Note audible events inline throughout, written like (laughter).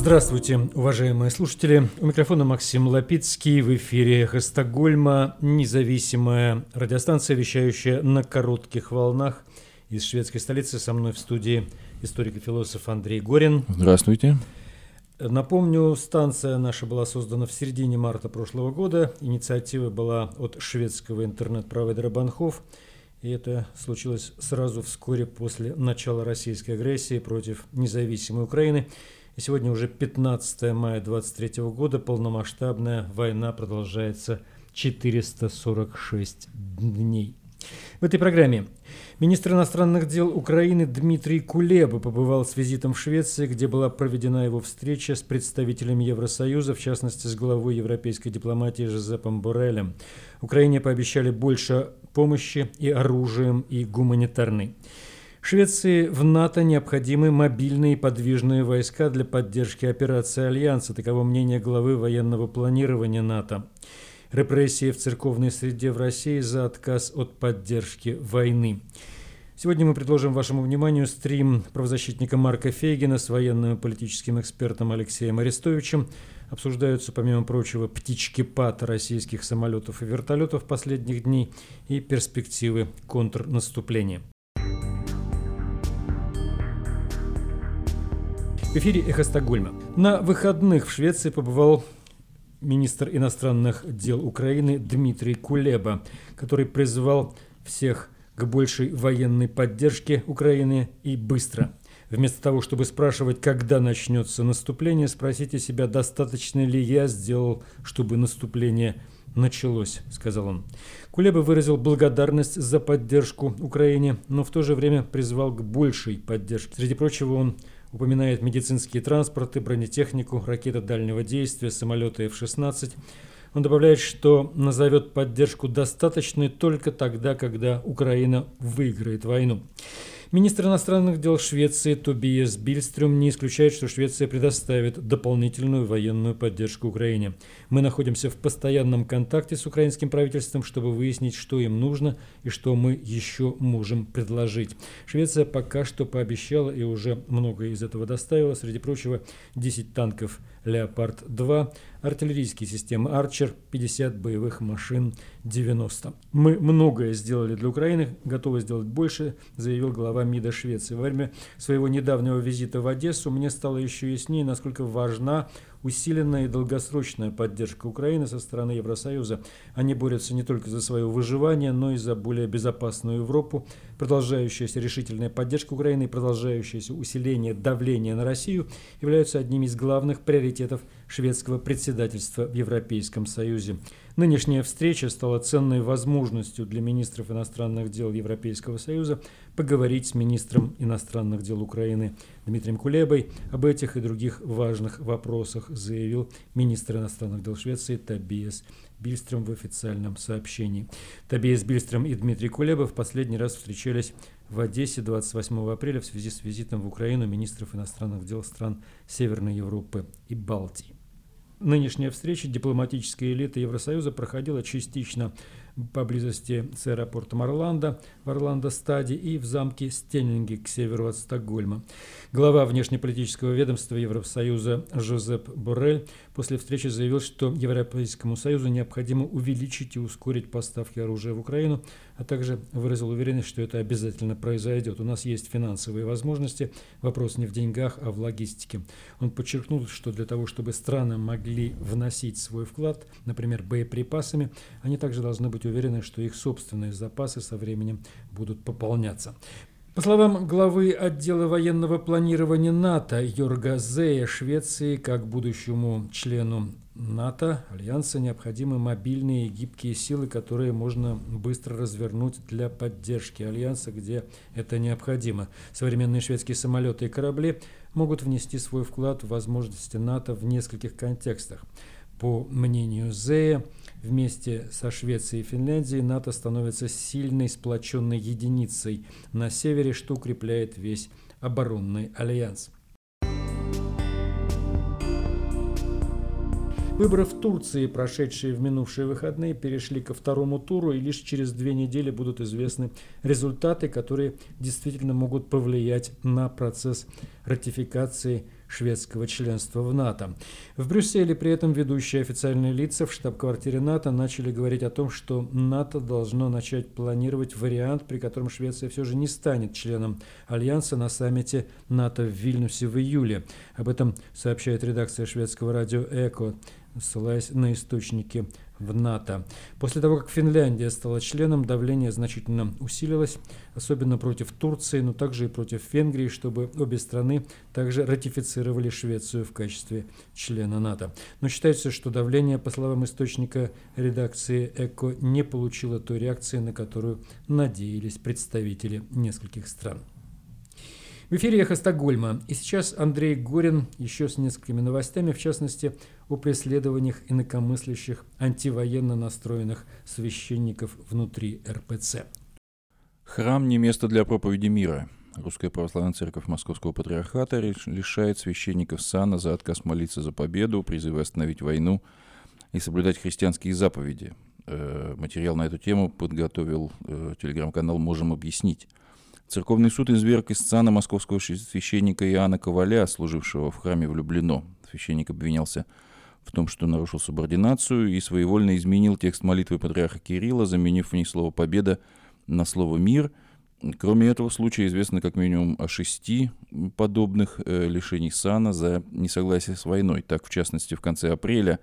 Здравствуйте, уважаемые слушатели. У микрофона Максим Лапицкий. В эфире «Эхо Стокгольма», независимая радиостанция, вещающая на коротких волнах из шведской столицы. Со мной в студии историк и философ Андрей Горин. Здравствуйте. Напомню, станция наша была создана в середине марта прошлого года. Инициатива была от шведского интернет-провайдера Банхов. И это случилось сразу вскоре после начала российской агрессии против независимой Украины. И сегодня уже 15 мая 2023 года, полномасштабная война продолжается 446 дней. В этой программе министр иностранных дел Украины Дмитрий Кулеба побывал с визитом в Швеции, где была проведена его встреча с представителями Евросоюза, в частности с главой европейской дипломатии Жозепом Борелем. Украине пообещали больше помощи и оружием, и гуманитарной. Швеции в НАТО необходимы мобильные подвижные войска для поддержки операции Альянса. Таково мнение главы военного планирования НАТО. Репрессии в церковной среде в России за отказ от поддержки войны. Сегодня мы предложим вашему вниманию стрим правозащитника Марка Фейгина с военным и политическим экспертом Алексеем Арестовичем. Обсуждаются, помимо прочего, птички пад российских самолетов и вертолетов последних дней и перспективы контрнаступления. В эфире «Эхо Стокгольма». На выходных в Швеции побывал министр иностранных дел Украины Дмитрий Кулеба, который призвал всех к большей военной поддержке Украины и быстро. Вместо того, чтобы спрашивать, когда начнется наступление, спросите себя, достаточно ли я сделал, чтобы наступление началось, сказал он. Кулеба выразил благодарность за поддержку Украине, но в то же время призвал к большей поддержке. Среди прочего, он упоминает медицинские транспорты, бронетехнику, ракеты дальнего действия, самолеты F-16. Он добавляет, что назовет поддержку достаточной только тогда, когда Украина выиграет войну. Министр иностранных дел Швеции Тобиас Бильстрюм не исключает, что Швеция предоставит дополнительную военную поддержку Украине. Мы находимся в постоянном контакте с украинским правительством, чтобы выяснить, что им нужно и что мы еще можем предложить. Швеция пока что пообещала и уже многое из этого доставила. Среди прочего, 10 танков «Леопард-2», артиллерийские системы «Арчер», 50 боевых машин 90. Мы многое сделали для Украины, готовы сделать больше, заявил глава МИДа Швеции. Во время своего недавнего визита в Одессу мне стало еще яснее, насколько важна усиленная и долгосрочная поддержка Украины со стороны Евросоюза. Они борются не только за свое выживание, но и за более безопасную Европу. Продолжающаяся решительная поддержка Украины и продолжающееся усиление давления на Россию являются одними из главных приоритетов шведского председательства в Европейском Союзе. Нынешняя встреча стала ценной возможностью для министров иностранных дел Европейского Союза поговорить с министром иностранных дел Украины Дмитрием Кулебой об этих и других важных вопросах, заявил министр иностранных дел Швеции Табиас Бильстром в официальном сообщении. Табиас Бильстром и Дмитрий Кулеба в последний раз встречались в Одессе 28 апреля в связи с визитом в Украину министров иностранных дел стран Северной Европы и Балтии. Нынешняя встреча дипломатической элиты Евросоюза проходила частично поблизости с аэропортом Орландо в Орландо-Стаде и в замке Стеннинге к северу от Стокгольма. Глава внешнеполитического ведомства Евросоюза Жозеп Боррель после встречи заявил, что Европейскому Союзу необходимо увеличить и ускорить поставки оружия в Украину, а также выразил уверенность, что это обязательно произойдет. У нас есть финансовые возможности, вопрос не в деньгах, а в логистике. Он подчеркнул, что для того, чтобы страны могли вносить свой вклад, например, боеприпасами, они также должны быть уверены, что их собственные запасы со временем будут пополняться. По словам главы отдела военного планирования НАТО Йорга Зея, Швеции, как будущему члену НАТО, Альянса, необходимы мобильные и гибкие силы, которые можно быстро развернуть для поддержки Альянса, где это необходимо. Современные шведские самолеты и корабли могут внести свой вклад в возможности НАТО в нескольких контекстах. По мнению Зея, вместе со Швецией и Финляндией НАТО становится сильной сплоченной единицей на севере, что укрепляет весь оборонный альянс. Выборы в Турции, прошедшие в минувшие выходные, перешли ко второму туру, и лишь через две недели будут известны результаты, которые действительно могут повлиять на процесс ратификации шведского членства в НАТО. В Брюсселе при этом ведущие официальные лица в штаб-квартире НАТО начали говорить о том, что НАТО должно начать планировать вариант, при котором Швеция все же не станет членом Альянса на саммите НАТО в Вильнюсе в июле. Об этом сообщает редакция шведского радио «Эко» ссылаясь на источники в НАТО. После того, как Финляндия стала членом, давление значительно усилилось, особенно против Турции, но также и против Венгрии, чтобы обе страны также ратифицировали Швецию в качестве члена НАТО. Но считается, что давление, по словам источника редакции ЭКО, не получило той реакции, на которую надеялись представители нескольких стран. В эфире «Эхо Стокгольма». И сейчас Андрей Горин еще с несколькими новостями, в частности, о преследованиях инакомыслящих антивоенно настроенных священников внутри РПЦ. Храм не место для проповеди мира. Русская православная церковь Московского патриархата лишает священников сана за отказ молиться за победу, призывы остановить войну и соблюдать христианские заповеди. Э, материал на эту тему подготовил э, телеграм-канал «Можем объяснить». Церковный суд изверг из сана московского священника Иоанна Коваля, служившего в храме влюблено. Священник обвинялся том, что нарушил субординацию и своевольно изменил текст молитвы патриарха Кирилла, заменив в ней слово «победа» на слово «мир». Кроме этого случая известно как минимум о шести подобных э, лишений сана за несогласие с войной. Так, в частности, в конце апреля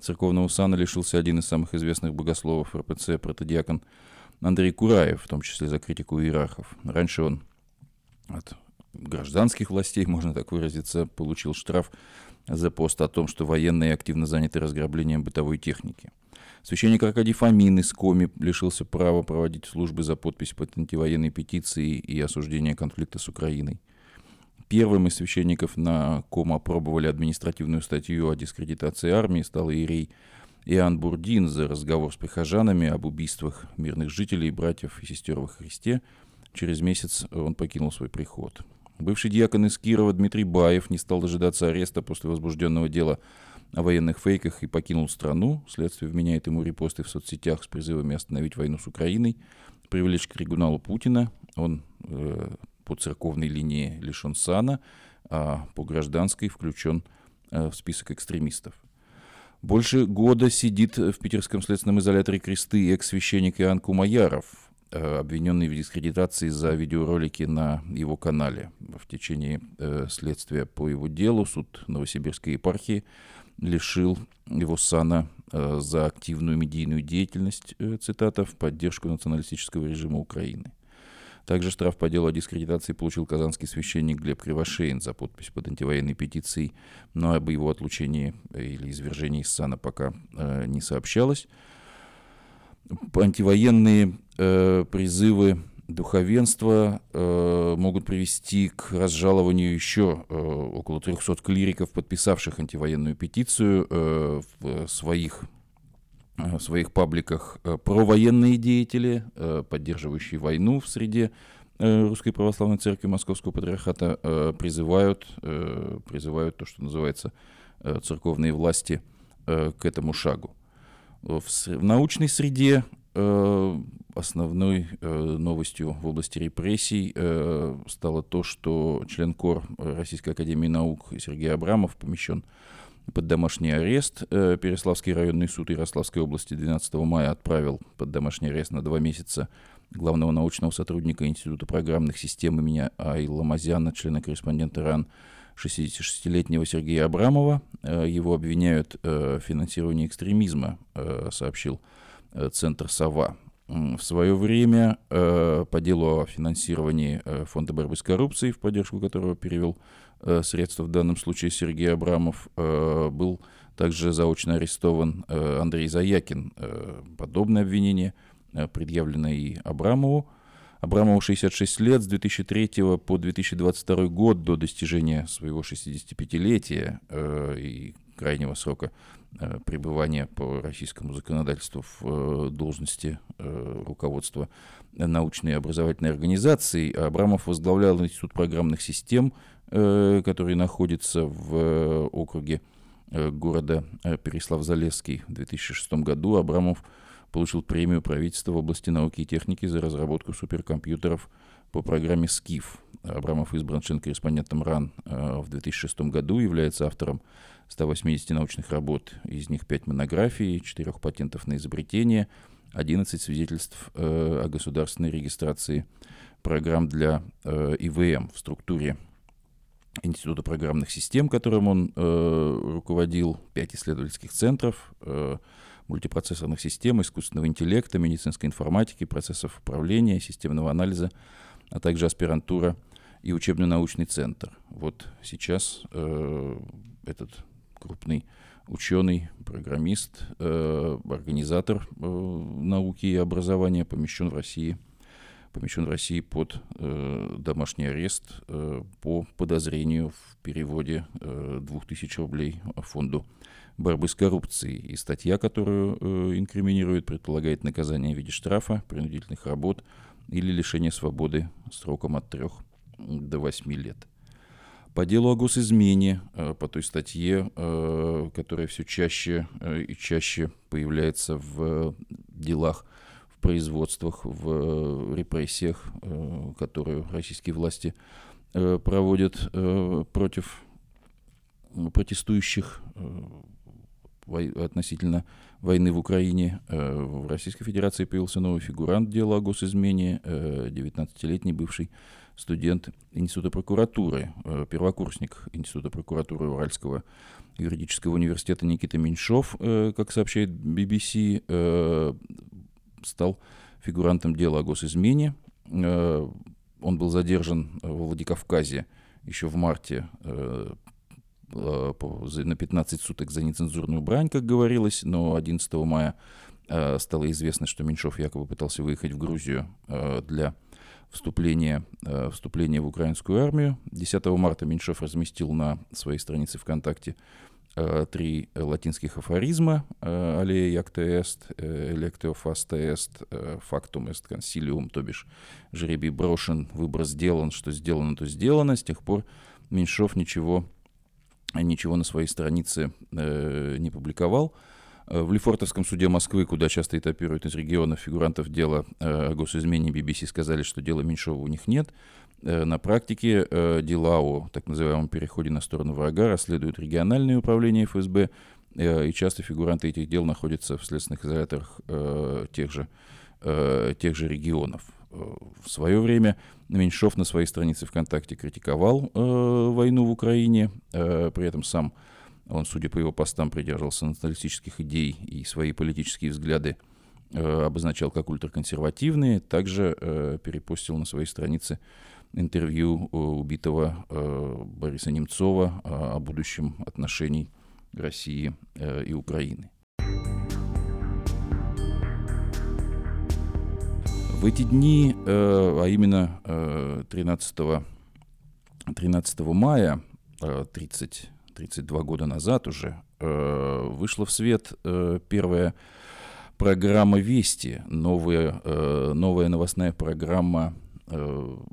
церковного сана лишился один из самых известных богословов РПЦ, протодиакон Андрей Кураев, в том числе за критику иерархов. Раньше он от гражданских властей, можно так выразиться, получил штраф за пост о том, что военные активно заняты разграблением бытовой техники. Священник Аркадий Фомин из Коми лишился права проводить службы за подпись под антивоенной петицией и осуждение конфликта с Украиной. Первым из священников на ком опробовали административную статью о дискредитации армии стал иерей Иоанн Бурдин за разговор с прихожанами об убийствах мирных жителей, братьев и сестер во Христе. Через месяц он покинул свой приход. Бывший диакон из Кирова Дмитрий Баев не стал дожидаться ареста после возбужденного дела о военных фейках и покинул страну. Следствие вменяет ему репосты в соцсетях с призывами остановить войну с Украиной, привлечь к трибуналу Путина. Он э, по церковной линии лишен сана, а по гражданской включен э, в список экстремистов. Больше года сидит в питерском следственном изоляторе кресты экс-священник Иоанн Кумаяров, обвиненный в дискредитации за видеоролики на его канале. В течение э, следствия по его делу суд Новосибирской епархии лишил его сана э, за активную медийную деятельность, цитата, в поддержку националистического режима Украины. Также штраф по делу о дискредитации получил казанский священник Глеб Кривошеин за подпись под антивоенной петицией, но об его отлучении или извержении из сана пока э, не сообщалось. Антивоенные э, призывы духовенства э, могут привести к разжалованию еще э, около 300 клириков, подписавших антивоенную петицию э, в своих Э, в своих пабликах э, провоенные деятели, э, поддерживающие войну в среде Русской Православной Церкви Московского Патриархата, призывают, призывают то, что называется церковные власти к этому шагу. В научной среде основной новостью в области репрессий стало то, что член КОР Российской Академии Наук Сергей Абрамов помещен под домашний арест. Э, Переславский районный суд Ярославской области 12 мая отправил под домашний арест на два месяца главного научного сотрудника Института программных систем имени Айла Мазяна, члена-корреспондента РАН, 66-летнего Сергея Абрамова. Э, его обвиняют э, в финансировании экстремизма, сообщил Центр «Сова». В свое время по делу о финансировании Фонда борьбы с коррупцией, в поддержку которого перевел Э, средства, в данном случае Сергей Абрамов, э, был также заочно арестован э, Андрей Заякин. Подобное обвинение предъявлено и Абрамову. Абрамову 66 лет, с 2003 по 2022 год до достижения своего 65-летия и крайнего срока пребывания по российскому законодательству в должности руководства научной и образовательной организации. Абрамов возглавлял Институт программных систем Э, который находится в э, округе э, города Переслав-Залесский. В 2006 году Абрамов получил премию правительства в области науки и техники за разработку суперкомпьютеров по программе «Скиф». Абрамов избран член-корреспондентом РАН в 2006 году, является автором 180 научных работ, из них 5 монографий, 4 патентов на изобретение, 11 свидетельств о государственной регистрации программ для ИВМ в структуре Института программных систем, которым он э, руководил, пять исследовательских центров, э, мультипроцессорных систем, искусственного интеллекта, медицинской информатики, процессов управления, системного анализа, а также аспирантура и учебно-научный центр. Вот сейчас э, этот крупный ученый, программист, э, организатор э, науки и образования помещен в России – помещен в России под э, домашний арест э, по подозрению в переводе э, 2000 рублей фонду борьбы с коррупцией. И статья, которую э, инкриминирует, предполагает наказание в виде штрафа, принудительных работ или лишения свободы сроком от 3 до 8 лет. По делу о госизмене, э, по той статье, э, которая все чаще и чаще появляется в делах производствах, в репрессиях, которые российские власти проводят против протестующих относительно войны в Украине. В Российской Федерации появился новый фигурант дела о госизмене, 19-летний бывший студент Института прокуратуры, первокурсник Института прокуратуры Уральского юридического университета Никита Меньшов, как сообщает BBC, стал фигурантом дела о госизмене. Э, он был задержан во Владикавказе еще в марте э, на 15 суток за нецензурную брань, как говорилось, но 11 мая э, стало известно, что Меньшов якобы пытался выехать в Грузию для вступления, вступления в украинскую армию. 10 марта Меньшов разместил на своей странице ВКонтакте Э, три латинских афоризма э, «Alea iacta est», «Electio facta est», «Фактум эст консилиум», то бишь «Жребий брошен, выбор сделан, что сделано, то сделано». С тех пор Меньшов ничего, ничего на своей странице э, не публиковал. В Лефортовском суде Москвы, куда часто этапируют из регионов фигурантов дела о госизмене, BBC сказали, что дела Меньшова у них нет. Э, на практике э, дела о так называемом переходе на сторону врага расследуют региональные управления ФСБ, э, и часто фигуранты этих дел находятся в следственных изоляторах тех же, тех же регионов. В свое время Меньшов на своей странице ВКонтакте критиковал войну в Украине, при этом сам он, судя по его постам, придерживался националистических идей и свои политические взгляды обозначал как ультраконсервативные, также перепостил на своей странице интервью э, убитого э, Бориса Немцова э, о будущем отношений России и Украины. В эти дни, а именно 13, 13 мая, 30, 32 года назад уже, вышла в свет первая программа «Вести», новая, новая новостная программа Э,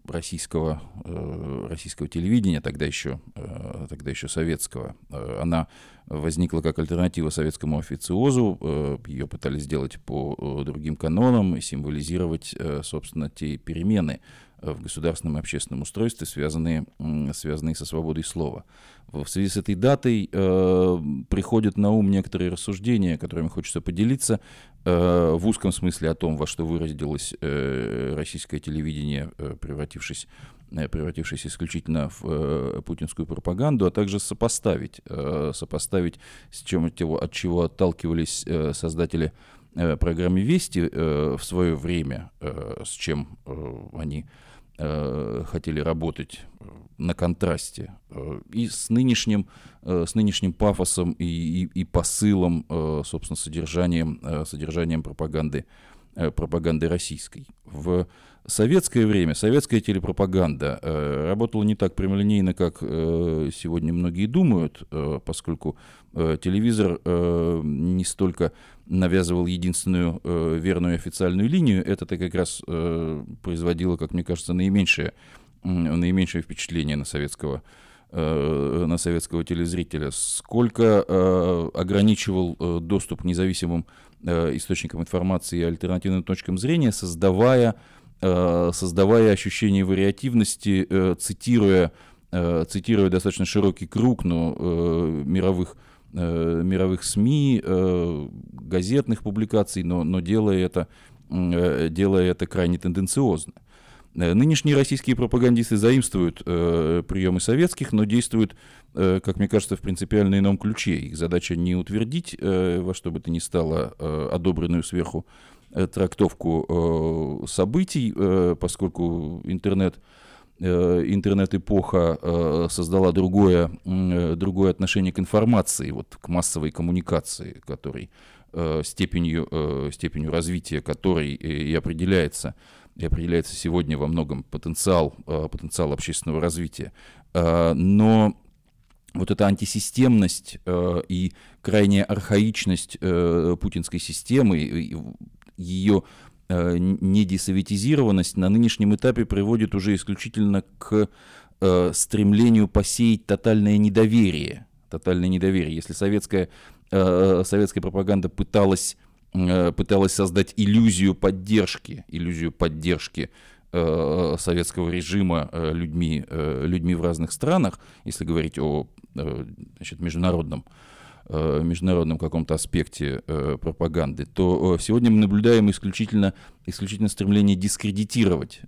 российского, э, российского телевидения, тогда еще, э, тогда еще советского. Она возникла как альтернатива советскому официозу. Ее пытались сделать по другим канонам и символизировать, собственно, те перемены, в государственном и общественном устройстве, связанные, связанные со свободой слова. В связи с этой датой э, приходят на ум некоторые рассуждения, которыми хочется поделиться, э, в узком смысле о том, во что выразилось э, российское телевидение, э, превратившись, э, превратившись исключительно в э, путинскую пропаганду, а также сопоставить, э, сопоставить с чем, от чего отталкивались э, создатели э, программы «Вести» э, в свое время, э, с чем они хотели работать э, на контрасте э, и с нынешним, с нынешним пафосом и, и, и посылом, собственно, содержанием, содержанием пропаганды, пропаганды российской. В советское время советская телепропаганда э, работала не так прямолинейно, как э, сегодня многие думают, э, поскольку э, телевизор э, не столько навязывал единственную э, верную официальную линию, это-то как раз э, производило, как мне кажется, наименьшее, э, наименьшее впечатление на советского э, на советского телезрителя, сколько э, ограничивал э, доступ независимым э, источникам информации и альтернативным точкам зрения, создавая создавая ощущение вариативности, цитируя, цитируя достаточно широкий круг но, мировых мировых СМИ, газетных публикаций, но, но делая, это, делая это крайне тенденциозно. Э, нынешние российские пропагандисты заимствуют э, приемы советских, но действуют, э, как мне кажется, в принципиально ином ключе. Их задача не утвердить э, во что бы то ни стало э, одобренную сверху э, трактовку э, событий, э, поскольку интернет э, интернет-эпоха э, создала другое, другое отношение к информации, вот, к массовой коммуникации, который, степенью, степенью развития которой и определяется и определяется сегодня во многом потенциал, э, потенциал общественного развития. Э, но вот эта антисистемность э, и крайняя архаичность путинской системы, ее недесоветизированность на нынешнем этапе приводит уже исключительно к стремлению посеять тотальное недоверие. Тотальное недоверие. Если советская, советская пропаганда пыталась Э, пыталась создать иллюзию поддержки, иллюзию поддержки э, советского режима э, людьми, людьми в разных странах, если говорить о значит, международном, международном каком-то аспекте пропаганды, то сегодня мы наблюдаем исключительно, исключительно стремление дискредитировать,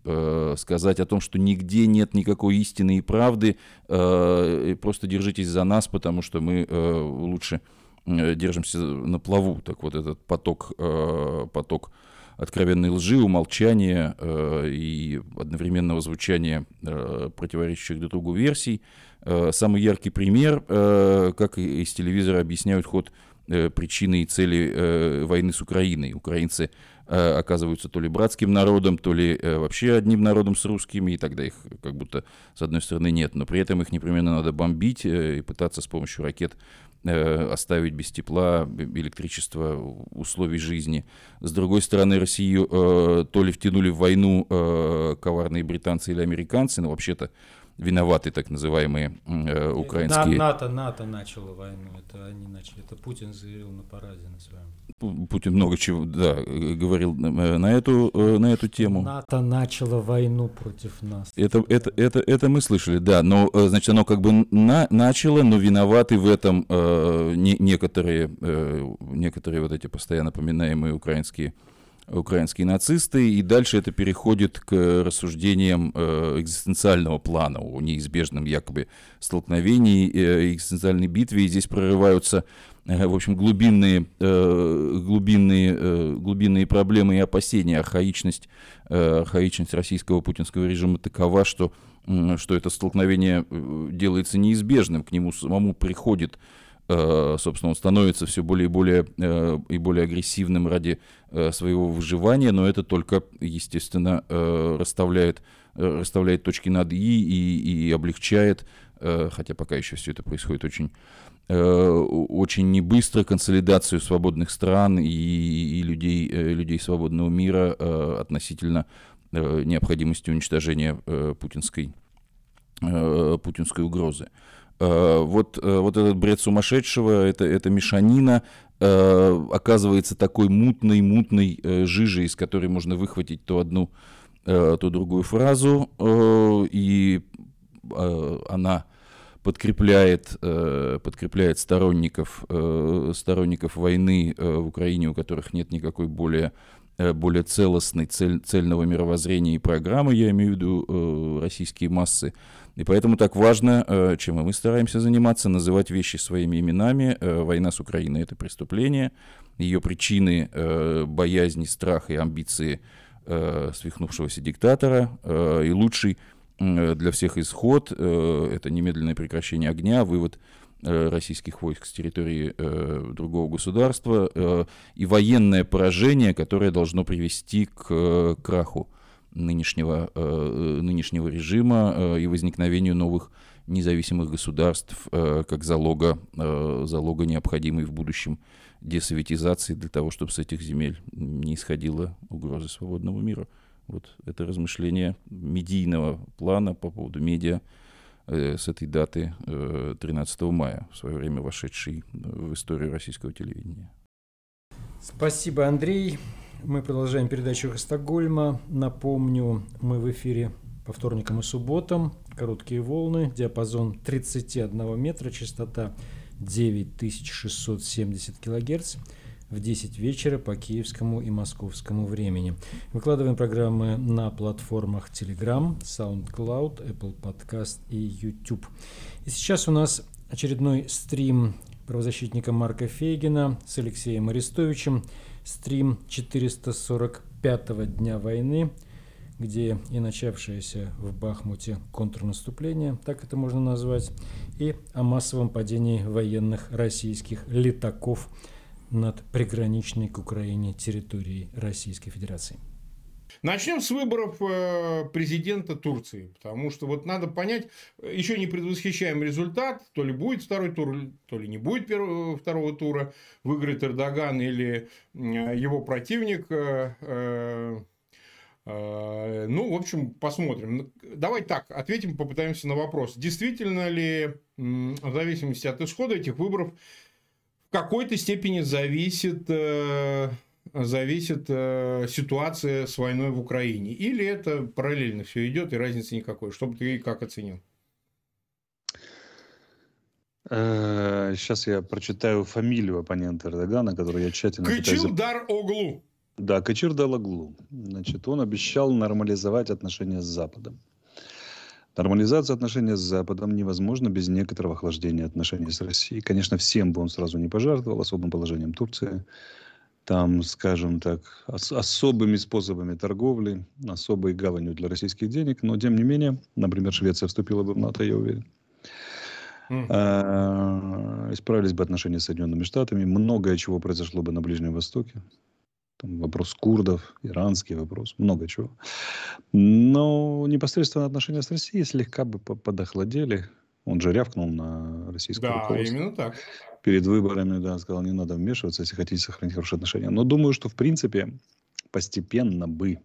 сказать о том, что нигде нет никакой истины и правды, просто держитесь за нас, потому что мы лучше Э, держимся на плаву. Так вот этот поток, э, поток откровенной лжи, умолчания э, и одновременного звучания противоречащих друг другу версий. Самый яркий пример, как из телевизора объясняют ход причины и цели войны с Украиной. Украинцы оказываются то ли братским народом, то ли вообще одним народом с русскими, и тогда их как будто с одной стороны нет, но при этом их непременно надо бомбить и пытаться с помощью ракет Э, оставить без тепла, электричества, условий жизни. С другой стороны, Россию э, то ли втянули в войну э, коварные британцы или американцы, но вообще-то виноваты так называемые э, украинские... НАТО, НАТО начало войну, это они начали, это Путин заявил на параде на своем. Путин много чего, да, говорил на эту, на эту тему. НАТО начало войну против нас. Это, это, это, это мы слышали, да, но, значит, оно как бы на, начало, но виноваты в этом э, не, некоторые, э, некоторые вот эти постоянно поминаемые украинские украинские нацисты, и дальше это переходит к рассуждениям э, экзистенциального плана о неизбежном якобы столкновении, э, экзистенциальной битве, и здесь прорываются, э, в общем, глубинные, глубинные, глубинные проблемы и опасения. Архаичность, архаичность российского путинского режима такова, что, что это столкновение делается неизбежным, к нему самому приходит собственно, он становится все более и более, и более агрессивным ради своего выживания, но это только, естественно, расставляет, расставляет точки над «и» и, и облегчает, хотя пока еще все это происходит очень, очень небыстро, консолидацию свободных стран и, и людей, людей свободного мира относительно необходимости уничтожения путинской, путинской угрозы. Э, вот, э, вот этот бред сумасшедшего, это, это мешанина, э, оказывается такой мутной, мутной жижей, из которой можно выхватить то одну, то другую фразу, и она подкрепляет, подкрепляет сторонников, сторонников войны в Украине, у которых нет никакой более, более целостной, цель, цельного мировоззрения и программы, я имею в виду российские массы, и поэтому так важно, э, чем мы стараемся заниматься, называть вещи своими именами. Э, война с Украиной – это преступление. Ее причины э, – боязни, страх и амбиции свихнувшегося диктатора. И лучший для всех исход – это немедленное прекращение огня, вывод российских войск с территории другого государства и военное поражение, которое должно привести к краху нынешнего, э, нынешнего режима э, и возникновению новых независимых государств э, как залога, залога необходимой в будущем десоветизации для того, чтобы с этих земель не исходила угроза свободного мира. Вот это размышление медийного плана по поводу медиа с этой даты 13 мая, в свое время вошедшей в историю российского телевидения. Спасибо, Андрей. Мы продолжаем передачу из Стокгольма. Напомню, мы в эфире по вторникам и субботам. Короткие волны, диапазон 31 метра, частота 9670 килогерц в 10 вечера по киевскому и московскому времени. Выкладываем программы на платформах Telegram, SoundCloud, Apple Podcast и YouTube. И сейчас у нас очередной стрим правозащитника Марка Фейгина с Алексеем Арестовичем. Стрим 445-го дня войны, где и начавшееся в Бахмуте контрнаступление, так это можно назвать, и о массовом падении военных российских летаков над приграничной к Украине территорией Российской Федерации. Начнем с выборов э, президента Турции, потому что вот надо понять, еще не предвосхищаем результат, то ли будет второй тур, то ли не будет первого, второго тура, выиграет Эрдоган или его противник. Э, э, ну, в общем, посмотрим. Давай так, ответим, попытаемся на вопрос. Действительно ли, в зависимости от исхода этих выборов, в какой-то степени зависит зависит э, ситуация с войной в Украине? Или это параллельно все идет и разницы никакой? Что бы ты как оценил? Сейчас э, я прочитаю фамилию оппонента Эрдогана, которую я тщательно... Кычилдар Оглу. Да, Кычирдар Оглу. Значит, он обещал нормализовать отношения с Западом. Нормализация отношений с Западом невозможна без некоторого охлаждения отношений с Россией. Конечно, всем бы он сразу не пожертвовал, особым положением Турции там, скажем так, ос- особыми способами торговли, особой гаванью для российских денег, но тем не менее, например, Швеция вступила бы в НАТО, я уверен. Mm. Исправились бы отношения с Соединенными Штатами, многое чего произошло бы на Ближнем Востоке. Там вопрос курдов, иранский вопрос, много чего. Но непосредственно отношения с Россией слегка бы подохладели. Он же рявкнул на российскую Да, руководство. именно так перед выборами, да, сказал, не надо вмешиваться, если хотите сохранить хорошие отношения. Но думаю, что, в принципе, постепенно бы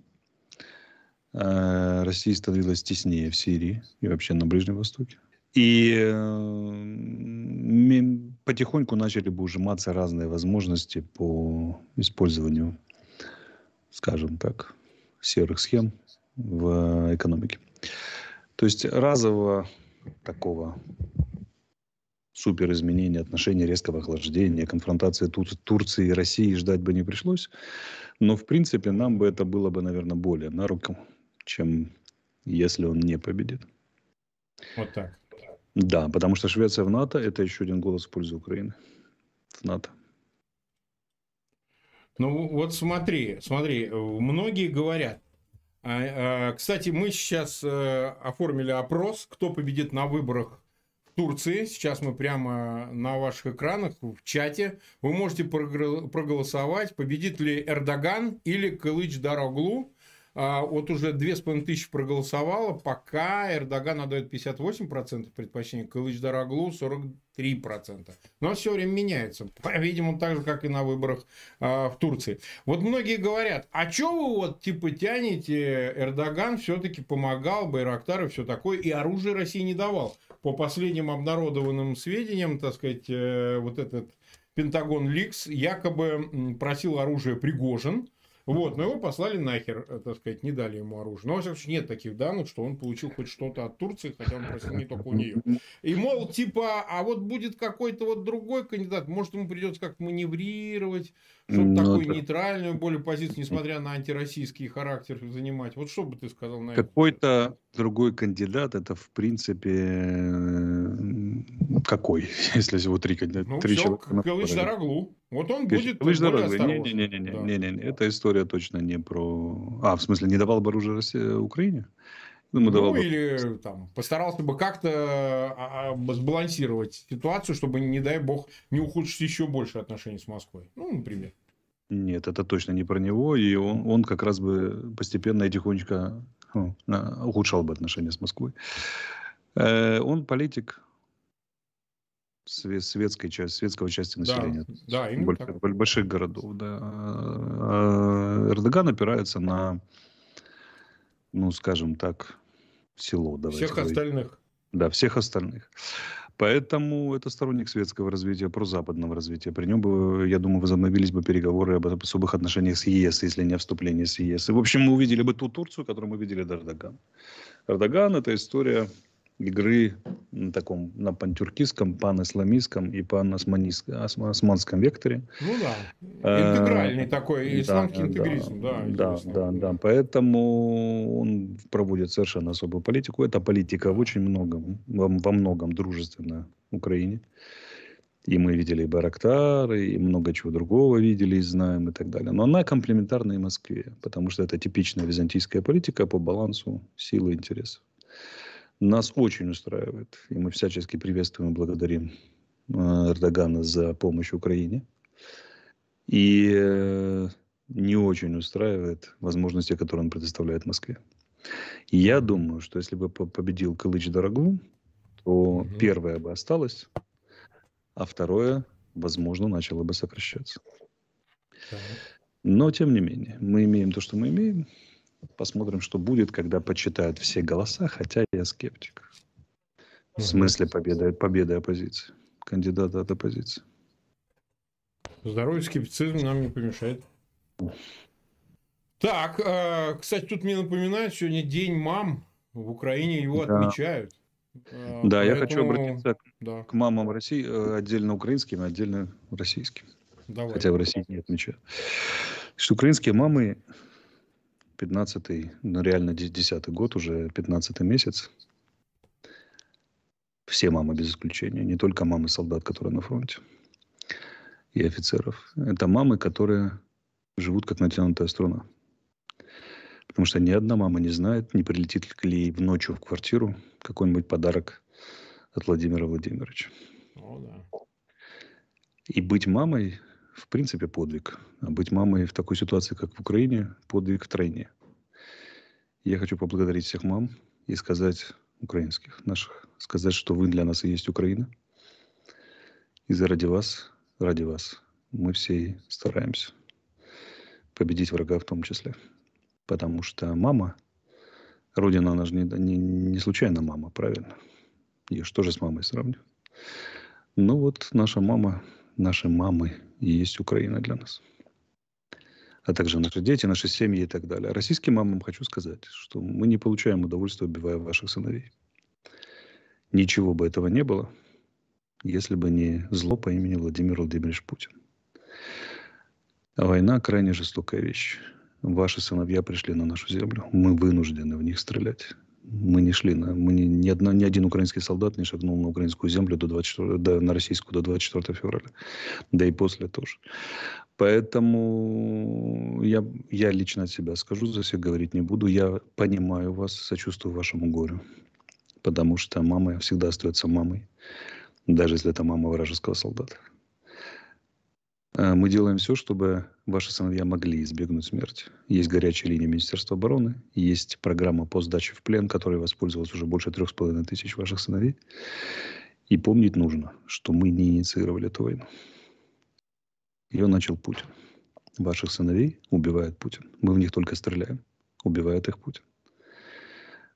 э, Россия становилась теснее в Сирии и вообще на Ближнем Востоке. И э, потихоньку начали бы ужиматься разные возможности по использованию, скажем так, серых схем в экономике. То есть разового такого супер изменения отношений, резкого охлаждения, конфронтации Тур- Турции и России ждать бы не пришлось. Но, в принципе, нам бы это было бы, наверное, более на руку, чем если он не победит. Вот так. Да, потому что Швеция в НАТО – это еще один голос в пользу Украины. В НАТО. Ну вот смотри, смотри, многие говорят, а, а, кстати, мы сейчас э, оформили опрос, кто победит на выборах Турции. Сейчас мы прямо на ваших экранах в чате. Вы можете проголосовать, победит ли Эрдоган или Кылыч Дароглу. А, вот уже 2500 проголосовало, пока Эрдоган отдает 58% предпочтения, Кылыч Дароглу 43%. Но все время меняется. Видимо, так же, как и на выборах а, в Турции. Вот многие говорят, а что вы вот типа тянете, Эрдоган все-таки помогал, Байрактар и все такое, и оружие России не давал по последним обнародованным сведениям, так сказать, э, вот этот Пентагон Ликс якобы просил оружие Пригожин, вот, но его послали нахер, э, так сказать, не дали ему оружие. Но, во всяком случае, нет таких данных, что он получил хоть что-то от Турции, хотя он просил не только у нее. И, мол, типа, а вот будет какой-то вот другой кандидат, может, ему придется как-то маневрировать, чтобы ну, такую это... нейтральную более позицию, несмотря на антироссийский характер, занимать. Вот что бы ты сказал на это? Какой-то другой кандидат, это в принципе какой, (laughs) если всего три? Ну, три все, человека. Калыч Дороглу. Вот он будет более осторожен. Не-не-не, да. не, не, не, эта история точно не про... А, в смысле, не давал бы оружие России, Украине? Ну, ну или там, постарался бы как-то а, а, сбалансировать ситуацию, чтобы, не дай бог, не ухудшить еще больше отношений с Москвой. Ну, например. Нет, это точно не про него. И он, он как раз бы постепенно и тихонечко ну, ухудшал бы отношения с Москвой. Э, он политик светской части, светского части населения. Да, да именно так. Больших городов, да. А, Эрдоган опирается на, ну, скажем так, село. Всех говорить. остальных. Да, всех остальных. Поэтому это сторонник светского развития, прозападного развития. При нем бы, я думаю, возобновились бы переговоры об особых отношениях с ЕС, если не о вступлении с ЕС. И, в общем, мы увидели бы ту Турцию, которую мы видели до Эрдогана. Эрдоган – это история игры на таком на пантюркистском, пан-исламистском и пан-османском векторе. Ну да, э, интегральный такой исламский да, интегризм. Да, да, да, да, да. Поэтому он проводит совершенно особую политику. Эта политика в очень многом, во, во многом дружественна Украине. И мы видели и Барактар, и много чего другого видели и знаем и так далее. Но она комплементарна и Москве, потому что это типичная византийская политика по балансу силы и интересов нас очень устраивает. И мы всячески приветствуем и благодарим э, Эрдогана за помощь Украине. И э, не очень устраивает возможности, которые он предоставляет Москве. И я думаю, что если бы победил Кылыч Дорогу, то угу. первое бы осталось, а второе, возможно, начало бы сокращаться. Но, тем не менее, мы имеем то, что мы имеем. Посмотрим, что будет, когда почитают все голоса, хотя я скептик. В смысле победы, победы оппозиции, кандидата от оппозиции. Здоровый скептицизм нам не помешает. Так, э, кстати, тут мне напоминают, сегодня День мам в Украине, его да. отмечают. Э, да, Поэтому... я хочу обратиться да. к мамам России, э, отдельно украинским, отдельно российским. Давай. Хотя в России не отмечают. Что украинские мамы 15-й, ну реально 10-й год, уже 15-й месяц. Все мамы без исключения, не только мамы солдат, которые на фронте и офицеров. Это мамы, которые живут как натянутая струна. Потому что ни одна мама не знает, не прилетит ли ей в ночью в квартиру какой-нибудь подарок от Владимира Владимировича. О, да. И быть мамой в принципе, подвиг. А быть мамой в такой ситуации, как в Украине, подвиг втройне. Я хочу поблагодарить всех мам и сказать украинских наших, сказать, что вы для нас и есть Украина. И заради вас, ради вас, мы все стараемся победить врага в том числе. Потому что мама, Родина, она же не, не, не случайно мама, правильно? Ее что же с мамой сравнивать? Ну вот наша мама, наши мамы и есть Украина для нас. А также наши дети, наши семьи и так далее. Российским мамам хочу сказать, что мы не получаем удовольствия, убивая ваших сыновей. Ничего бы этого не было, если бы не зло по имени Владимир Владимирович Путин. Война крайне жестокая вещь. Ваши сыновья пришли на нашу землю. Мы вынуждены в них стрелять мы не шли на, мы не, ни, одна, ни один украинский солдат не шагнул на украинскую землю до 24, до, на российскую до 24 февраля, да и после тоже. Поэтому я, я лично от себя скажу, за всех говорить не буду. Я понимаю вас, сочувствую вашему горю, потому что мама всегда остается мамой, даже если это мама вражеского солдата. Э, мы делаем все, чтобы ваши сыновья могли избегнуть смерти. Есть горячая линия Министерства обороны, есть программа по сдаче в плен, которой воспользовалось уже больше трех с половиной тысяч ваших сыновей. И помнить нужно, что мы не инициировали эту войну. Ее начал Путин. Ваших сыновей убивает Путин. Мы в них только стреляем. Убивает их Путин.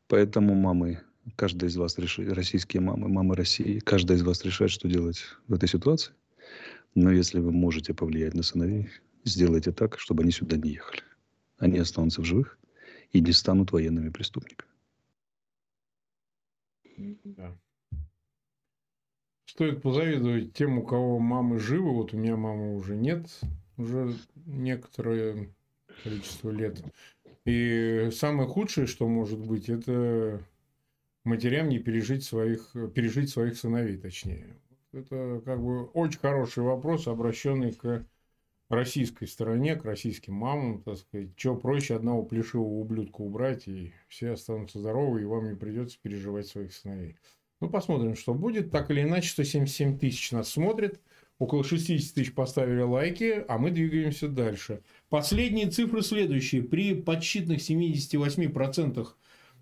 Поэтому мамы, каждая из вас решит, российские мамы, мамы России, каждая из вас решает, что делать в этой ситуации. Но если вы можете повлиять на сыновей, сделайте так, чтобы они сюда не ехали. Они останутся в живых и не станут военными преступниками. Да. Стоит позавидовать тем, у кого мамы живы. Вот у меня мамы уже нет, уже некоторое количество лет. И самое худшее, что может быть, это матерям не пережить своих, пережить своих сыновей, точнее. Это как бы очень хороший вопрос, обращенный к российской стороне, к российским мамам, так сказать. Что проще одного плешивого ублюдка убрать, и все останутся здоровы, и вам не придется переживать своих сыновей. Ну, посмотрим, что будет. Так или иначе, 177 тысяч нас смотрит. Около 60 тысяч поставили лайки, а мы двигаемся дальше. Последние цифры следующие. При подсчитных 78%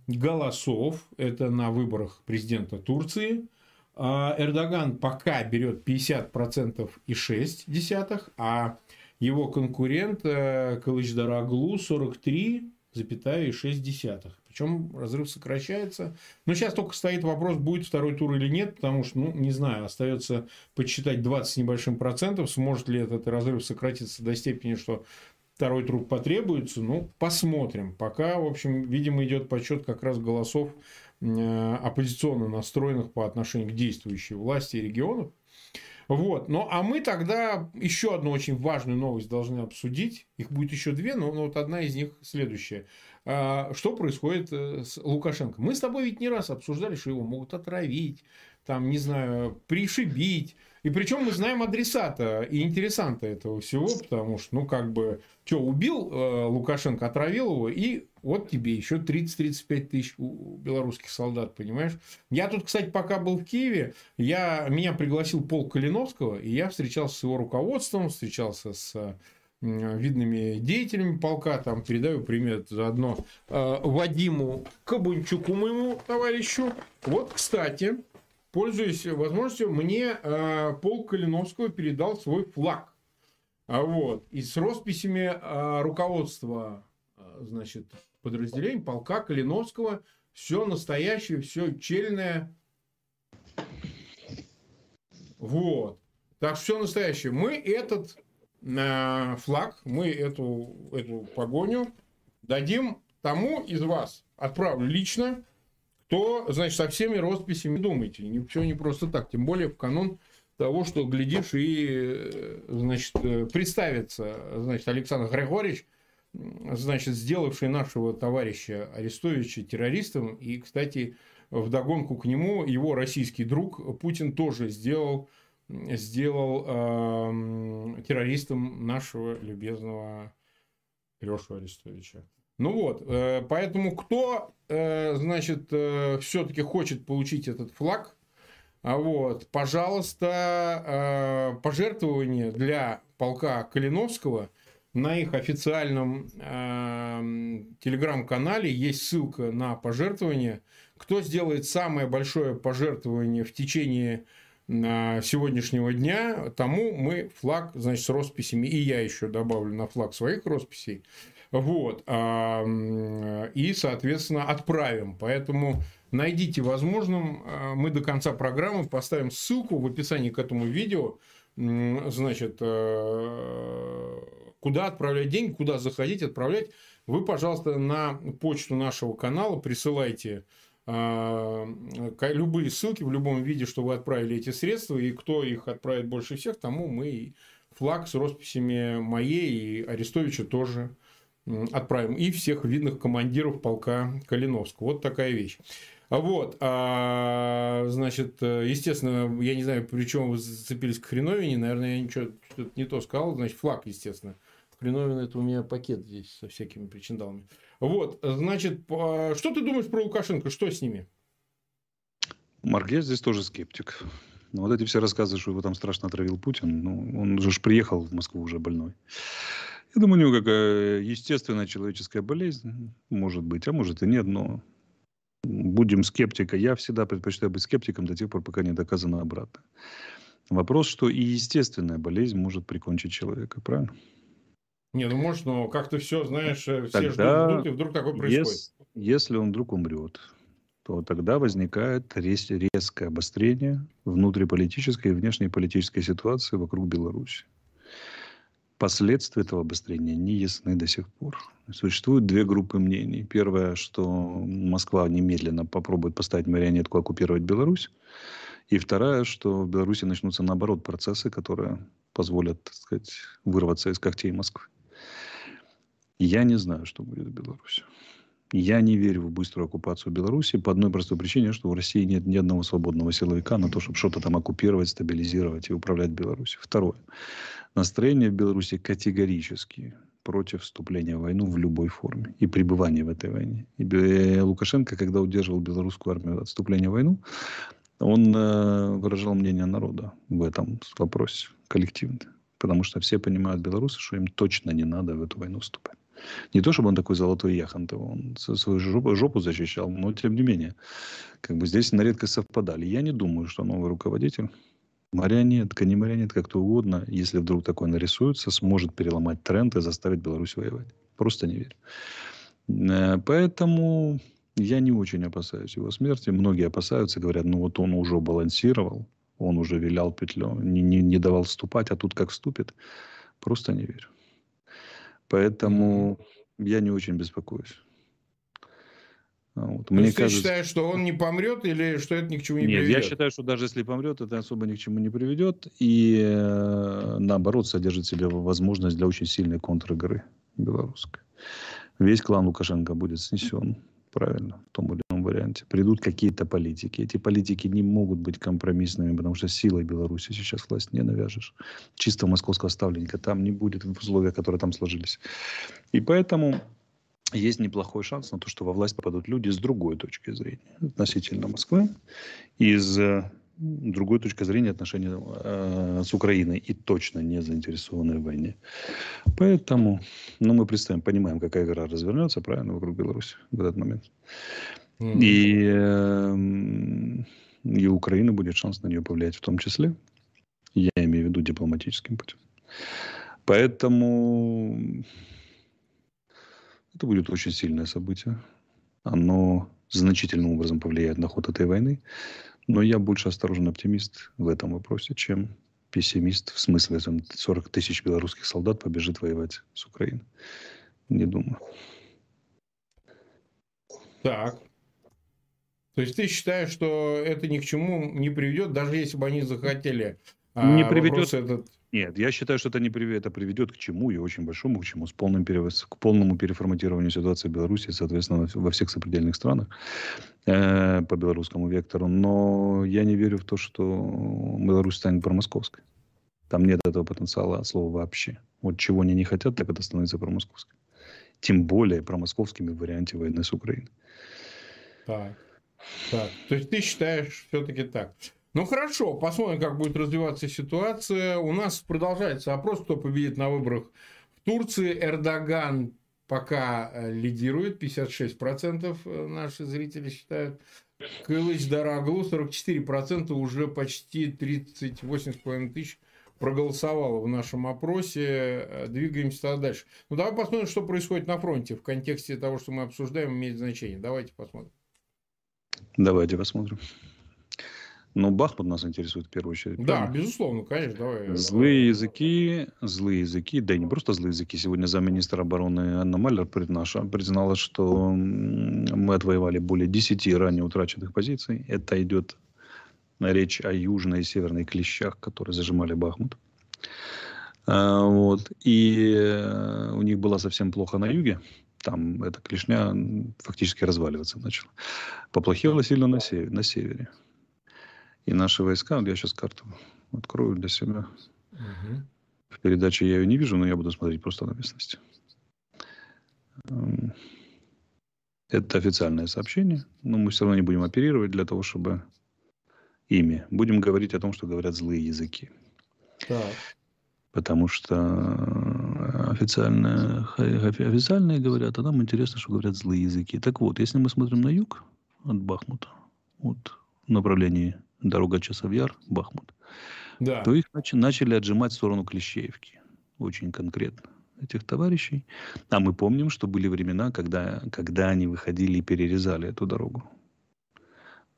голосов, это на выборах президента Турции – Эрдоган пока берет 50% и 6 десятых, а его конкурент э, Кылычдараглу 43,6 десятых. Причем разрыв сокращается. Но сейчас только стоит вопрос, будет второй тур или нет, потому что, ну, не знаю, остается подсчитать 20 с небольшим процентов, сможет ли этот разрыв сократиться до степени, что второй тур потребуется. Ну, посмотрим. Пока, в общем, видимо, идет подсчет как раз голосов оппозиционно настроенных по отношению к действующей власти и регионов. Вот. Ну, а мы тогда еще одну очень важную новость должны обсудить. Их будет еще две, но, но вот одна из них следующая. А, что происходит э, с Лукашенко? Мы с тобой ведь не раз обсуждали, что его могут отравить, там, не знаю, пришибить. И причем мы знаем адресата и интересанта этого всего, потому что, ну, как бы, что, убил э, Лукашенко, отравил его, и вот тебе еще 30-35 тысяч белорусских солдат, понимаешь? Я тут, кстати, пока был в Киеве, я, меня пригласил Пол Калиновского, и я встречался с его руководством, встречался с видными деятелями полка, там передаю привет заодно э, Вадиму Кабунчуку, моему товарищу. Вот, кстати, пользуясь возможностью, мне э, полк Калиновского передал свой флаг. А вот, и с росписями э, руководства, значит, подразделений полка Калиновского, все настоящее, все чельное. Вот. Так все настоящее. Мы этот э, флаг, мы эту, эту погоню дадим тому из вас, отправлю лично, кто, значит, со всеми росписями думайте. Ничего не просто так. Тем более в канун того, что глядишь и, э, значит, э, представится, значит, Александр Григорьевич, значит, сделавший нашего товарища Арестовича террористом. И, кстати, вдогонку к нему его российский друг Путин тоже сделал, сделал э, террористом нашего любезного Лешу Арестовича. Ну вот, э, поэтому кто, э, значит, э, все-таки хочет получить этот флаг, а вот, пожалуйста, пожертвование для полка Калиновского – на их официальном э, телеграм-канале есть ссылка на пожертвование. Кто сделает самое большое пожертвование в течение э, сегодняшнего дня, тому мы флаг, значит, с росписями, и я еще добавлю на флаг своих росписей, вот, э, и, соответственно, отправим. Поэтому найдите возможным, э, мы до конца программы поставим ссылку в описании к этому видео, значит, э, куда отправлять деньги, куда заходить, отправлять, вы, пожалуйста, на почту нашего канала присылайте а, любые ссылки в любом виде, что вы отправили эти средства, и кто их отправит больше всех, тому мы флаг с росписями моей и Арестовича тоже отправим. И всех видных командиров полка Калиновского. Вот такая вещь. Вот, а, значит, естественно, я не знаю, при чем вы зацепились к хреновине, наверное, я ничего не то сказал, значит, флаг, естественно, Хреновин это у меня пакет здесь со всякими причиндалами. Вот, значит, что ты думаешь про Лукашенко? Что с ними? Марк, я здесь тоже скептик. Но вот эти все рассказы, что его там страшно отравил Путин, ну, он же приехал в Москву уже больной. Я думаю, у него какая естественная человеческая болезнь, может быть, а может и нет, но будем скептика. Я всегда предпочитаю быть скептиком до тех пор, пока не доказано обратно. Вопрос, что и естественная болезнь может прикончить человека, правильно? Не, ну может, но как-то все, знаешь, э, все тогда, ждут, ждут, и вдруг такое происходит. Если, если он вдруг умрет, то тогда возникает рез, резкое обострение внутриполитической и внешнеполитической ситуации вокруг Беларуси. Последствия этого обострения не ясны до сих пор. Существуют две группы мнений. Первое, что Москва немедленно попробует поставить марионетку оккупировать Беларусь. И вторая, что в Беларуси начнутся наоборот процессы, которые позволят, так сказать, вырваться из когтей Москвы. Я не знаю, что будет в Беларуси. Я не верю в быструю оккупацию Беларуси по одной простой причине, что в России нет ни одного свободного силовика на то, чтобы что-то там оккупировать, стабилизировать и управлять Беларусью. Второе. Настроение в Беларуси категорически против вступления в войну в любой форме и пребывания в этой войне. И Лукашенко, когда удерживал белорусскую армию от вступления в войну, он э, выражал мнение народа в этом вопросе коллективно. Потому что все понимают белорусы, что им точно не надо в эту войну вступать. Не то, чтобы он такой золотой яхонт, он свою жопу, защищал, но тем не менее, как бы здесь на редкость совпадали. Я не думаю, что новый руководитель, марионетка, не марионетка, кто угодно, если вдруг такой нарисуется, сможет переломать тренд и заставить Беларусь воевать. Просто не верю. Э, поэтому Я не очень опасаюсь его смерти. Многие опасаются, говорят, ну вот он уже балансировал, он уже вилял петлю, не, не, не давал вступать, а тут как вступит, просто не верю. Поэтому я не очень беспокоюсь. Вот. Мне есть кажется... ты считаешь, что он не помрет или что это ни к чему не Нет, приведет? я считаю, что даже если помрет, это особо ни к чему не приведет. И э, наоборот, содержит в себе возможность для очень сильной контр-игры белорусской. Весь клан Лукашенко будет снесен, правильно, в том или ином варианте. Придут какие-то политики. Эти политики не могут быть компромиссными, потому что силой Беларуси сейчас власть не навяжешь. Чисто московского ставленника там не будет в условиях, которые там сложились. И поэтому есть неплохой шанс на то, что во власть попадут люди с другой точки зрения относительно Москвы, из э, другой точки зрения отношений э, с Украиной и точно не заинтересованные в войне. Поэтому, ну, мы представим, понимаем, какая игра развернется, правильно, вокруг Беларуси в этот момент. Mm-hmm. И, э, и у Украины будет шанс на нее повлиять в том числе. Я имею в виду дипломатическим путем. Поэтому это будет очень сильное событие. Оно значительным образом повлияет на ход этой войны. Но я больше осторожный оптимист в этом вопросе, чем пессимист. В смысле, там 40 тысяч белорусских солдат побежит воевать с Украиной. Не думаю. Так. То есть ты считаешь, что это ни к чему не приведет, даже если бы они захотели? Не а, приведет. Этот... Нет, я считаю, что это не приведет, это приведет к чему и очень большому к чему, с полным перевос, к полному переформатированию ситуации в Беларуси, соответственно, во всех сопредельных странах э, по белорусскому вектору. Но я не верю в то, что Беларусь станет промосковской. Там нет этого потенциала от слова вообще. Вот чего они не хотят, так это становится промосковской. Тем более промосковскими в варианте войны с Украиной. Так. так. То есть ты считаешь все-таки так. Ну хорошо, посмотрим, как будет развиваться ситуация. У нас продолжается опрос, кто победит на выборах в Турции. Эрдоган пока э, лидирует, 56% э, наши зрители считают. Кылыч Дараглу 44%, уже почти 38,5 тысяч проголосовало в нашем опросе. Э, двигаемся тогда дальше. Ну, давай посмотрим, что происходит на фронте в контексте того, что мы обсуждаем, имеет значение. Давайте посмотрим. Давайте посмотрим. Но Бахмут нас интересует в первую очередь. Да, правильно? безусловно, конечно. Давай. Злые языки, злые языки, да и не просто злые языки. Сегодня замминистра обороны Анна Малер признала, что мы отвоевали более 10 ранее утраченных позиций. Это идет речь о южной и северной клещах, которые зажимали Бахмут. А, вот. И э, у них было совсем плохо на юге. Там эта клешня фактически разваливаться начала. Поплохело сильно на севере. На севере и наши войска. Вот я сейчас карту открою для себя. Угу. В передаче я ее не вижу, но я буду смотреть просто на местности. Эм, это официальное сообщение, но мы все равно не будем оперировать для того, чтобы ими. Будем говорить о том, что говорят злые языки. Так. Потому что официальные, официальные говорят, а нам интересно, что говорят злые языки. Так вот, если мы смотрим на юг от Бахмута, вот в направлении дорога Часовьяр, Бахмут, да. то их нач- начали отжимать в сторону Клещеевки. Очень конкретно этих товарищей. А мы помним, что были времена, когда, когда они выходили и перерезали эту дорогу.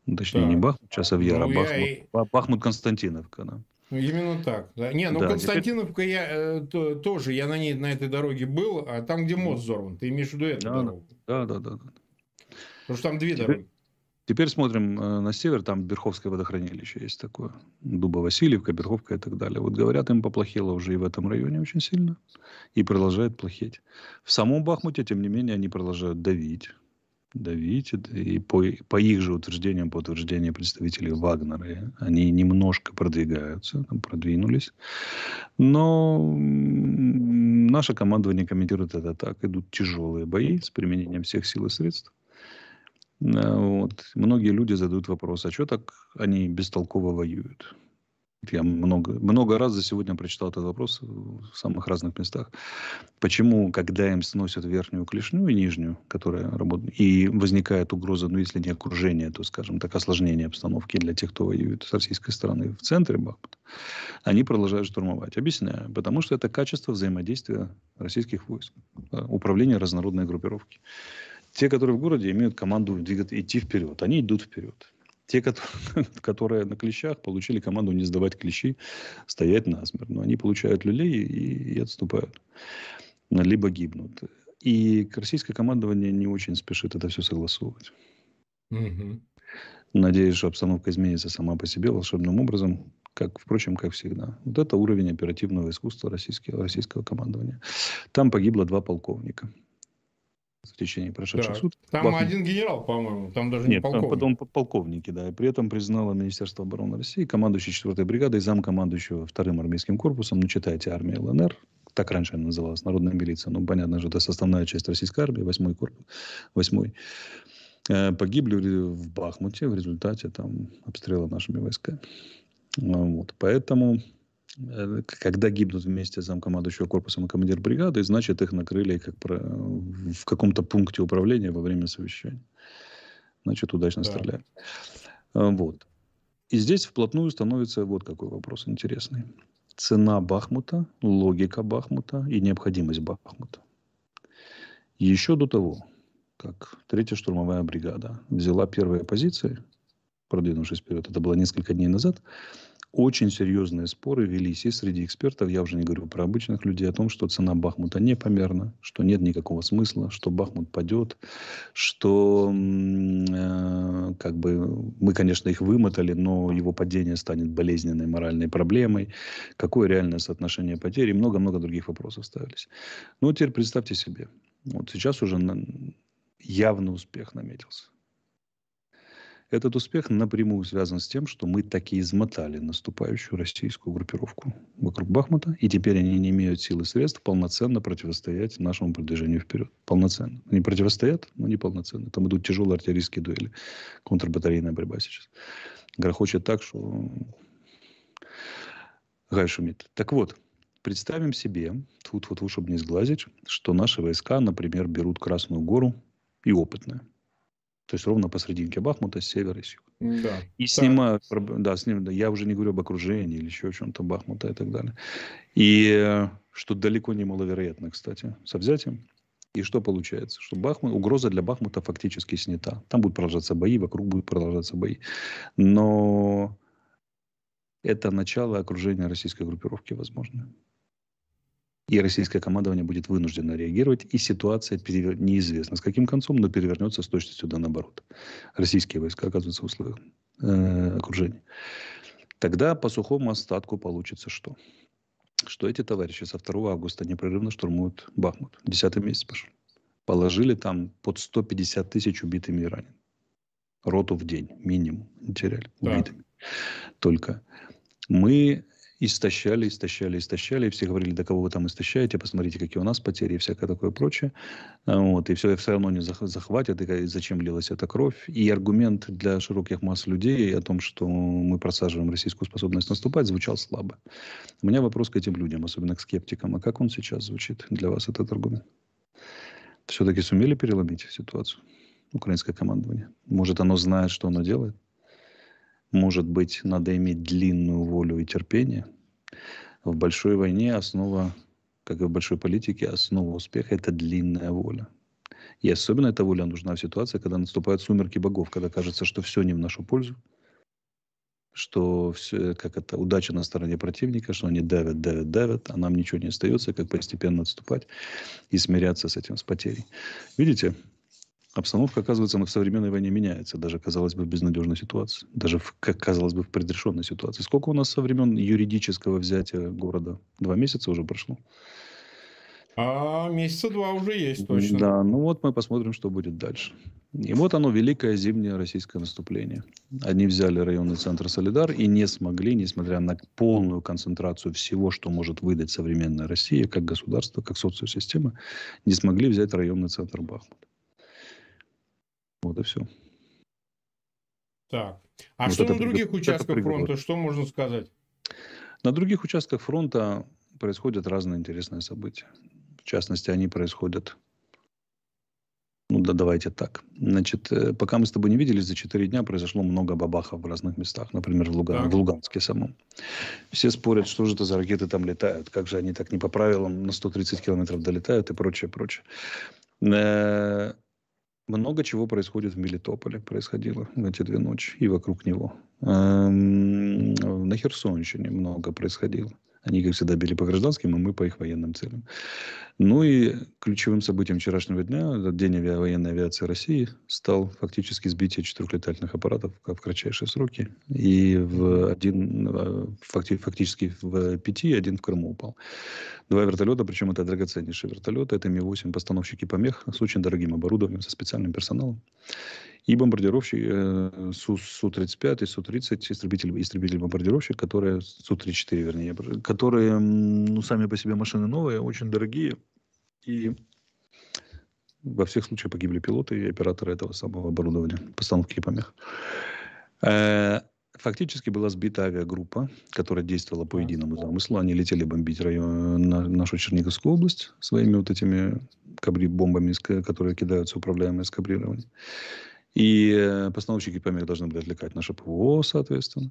Ну, точнее, да. не Бахмут, Часовьяр, а ну, а Бахмут, и... Бахмут Константиновка. Да. Ну, именно так. Да. Не, ну да, Константиновка теперь... я э, то, тоже, я на ней на этой дороге был, а там, где мост взорван, ты имеешь в виду эту да, дорогу? Да, да, да, да. Потому что там две теперь... дороги. Теперь смотрим э, на север, там Берховское водохранилище есть такое. Дуба Васильевка, Берховка и так далее. Вот говорят, им поплохело уже и в этом районе очень сильно. И продолжает плохеть. В самом Бахмуте, тем не менее, они продолжают давить. Давить. И по, по их же утверждениям, по утверждениям представителей Вагнера, они немножко продвигаются, там продвинулись. Но наше командование комментирует это так. Идут тяжелые бои с применением всех сил и средств. Э, вот. Многие люди задают вопрос, а что так они бестолково воюют? Я много, много раз за сегодня прочитал этот вопрос в самых разных местах. Почему, когда им сносят верхнюю клешню и нижнюю, которая работает, и возникает угроза, ну, если не окружение, то, скажем так, осложнение обстановки для тех, кто воюет с российской стороны в центре Бахмута, они продолжают штурмовать. Объясняю. Потому что это качество взаимодействия российских войск, управление разнородной группировки. Те, которые в городе, имеют команду двигаться, идти вперед. Они идут вперед. Те, которые, (laughs) которые на клещах, получили команду не сдавать клещи, стоять насмерть. Но они получают люлей и, и отступают. Либо гибнут. И российское командование не очень спешит это все согласовывать. Угу. Надеюсь, что обстановка изменится сама по себе волшебным образом, как, впрочем, как всегда. Вот это уровень оперативного искусства российского, российского командования. Там погибло два полковника в течение прошедших да. суток. Там Бахмут. один генерал, по-моему, там даже Нет, не полковник. потом полковники, да. И при этом признало Министерство обороны России, командующий 4-й бригадой, замкомандующего 2-м армейским корпусом, ну, читайте, армия ЛНР, так раньше она называлась, народная милиция. Ну, понятно, что это составная часть российской армии, 8-й корпус, 8 э, погибли в Бахмуте в результате там обстрела нашими войсками. Вот. Поэтому когда гибнут вместе замкомандующего корпусом и командир бригады, значит, их накрыли как про, в каком-то пункте управления во время совещания. Значит, удачно да. стреляют. А, вот. И здесь вплотную становится вот какой вопрос интересный. Цена Бахмута, логика Бахмута и необходимость Бахмута. Еще до того, как третья штурмовая бригада взяла первые позиции, продвинувшись вперед, это было несколько дней назад, очень серьезные споры велись и среди экспертов, я уже не говорю про обычных людей, о том, что цена Бахмута непомерна, что нет никакого смысла, что Бахмут падет, что э, как бы мы, конечно, их вымотали, но его падение станет болезненной моральной проблемой, какое реальное соотношение потерь и много-много других вопросов ставились. Ну, теперь представьте себе, вот сейчас уже явный успех наметился. Этот успех напрямую связан с тем, что мы таки измотали наступающую российскую группировку вокруг Бахмута, и теперь они не имеют сил и средств полноценно противостоять нашему продвижению вперед. Полноценно. Они противостоят, но не полноценно. Там идут тяжелые артиллерийские дуэли, контрбатарейная борьба сейчас. Грохочет так, что гай шумит. Так вот, представим себе, тут вот, чтобы не сглазить, что наши войска, например, берут Красную Гору и опытные – то есть ровно посрединке Бахмута, с севера и с юга. Да. И снимают, да, с ним, да, я уже не говорю об окружении или еще о чем-то Бахмута и так далее. И что далеко не маловероятно, кстати, со взятием. И что получается? Что Бахмут, угроза для Бахмута фактически снята. Там будут продолжаться бои, вокруг будут продолжаться бои. Но это начало окружения российской группировки возможно. И российское командование будет вынуждено реагировать, и ситуация перевер... неизвестна с каким концом, но перевернется с точностью да наоборот. Российские войска оказываются в условиях э, окружения. Тогда по сухому остатку получится что? Что эти товарищи со 2 августа непрерывно штурмуют Бахмут. Десятый месяц пошел. Положили там под 150 тысяч убитыми и ранеными. Роту в день минимум теряли убитыми. Да. Только мы истощали, истощали, истощали. И все говорили, да кого вы там истощаете, посмотрите, какие у нас потери и всякое такое прочее. А, вот, и все, все равно не захватят, и зачем лилась эта кровь. И аргумент для широких масс людей о том, что мы просаживаем российскую способность наступать, звучал слабо. У меня вопрос к этим людям, особенно к скептикам. А как он сейчас звучит для вас, этот аргумент? Все-таки сумели переломить ситуацию? Украинское командование. Может, оно знает, что оно делает? Может быть, надо иметь длинную волю и терпение. В большой войне основа, как и в большой политике, основа успеха – это длинная воля. И особенно эта воля нужна в ситуации, когда наступают сумерки богов, когда кажется, что все не в нашу пользу, что все, как это, удача на стороне противника, что они давят, давят, давят, а нам ничего не остается, как постепенно отступать и смиряться с этим, с потерей. Видите, обстановка, оказывается, в современной войне меняется, даже, казалось бы, в безнадежной ситуации, даже, в, как казалось бы, в предрешенной ситуации. Сколько у нас со времен юридического взятия города? Два месяца уже прошло? А месяца два уже есть, точно. Да, ну вот мы посмотрим, что будет дальше. И вот оно, великое зимнее российское наступление. Они взяли районный центр Солидар и не смогли, несмотря на полную концентрацию всего, что может выдать современная Россия, как государство, как социосистема, не смогли взять районный центр Бахмут. Вот и все. Так. А вот что на других участках фронта, что можно сказать? На других участках фронта происходят разные интересные события. В частности, они происходят ну да, давайте так. Значит, э, пока мы с тобой не виделись, за 4 дня произошло много бабахов в разных местах. Например, в, Луган, в Луганске самом. Все спорят, что же это за ракеты там летают. Как же они так не по правилам на 130 километров долетают и прочее, прочее. Много чего происходит в Мелитополе, происходило в эти две ночи и вокруг него. Эм, на Херсонщине много происходило. Они, как всегда, били по гражданским, а мы по их военным целям. Ну и ключевым событием вчерашнего дня, этот день ави... военной авиации России, стал фактически сбитие четырех летательных аппаратов в кратчайшие сроки. И в один, факти... фактически в пяти, один в Крыму упал. Два вертолета, причем это драгоценнейшие вертолеты. Это Ми-8 постановщики помех с очень дорогим оборудованием, со специальным персоналом. И бомбардировщик э, Су, Су-35 и Су-30, истребитель, истребитель-бомбардировщик, которые, Су-34, вернее, которые, ну, сами по себе машины новые, очень дорогие. И во всех случаях погибли пилоты и операторы этого самого оборудования, постановки помех. Э, фактически была сбита авиагруппа, которая действовала по единому замыслу. Они летели бомбить район, на нашу Черниговскую область своими вот этими кабри бомбами, которые кидаются управляемые скабрирование. И э, постановщики помех должны были отвлекать наше ПВО, соответственно.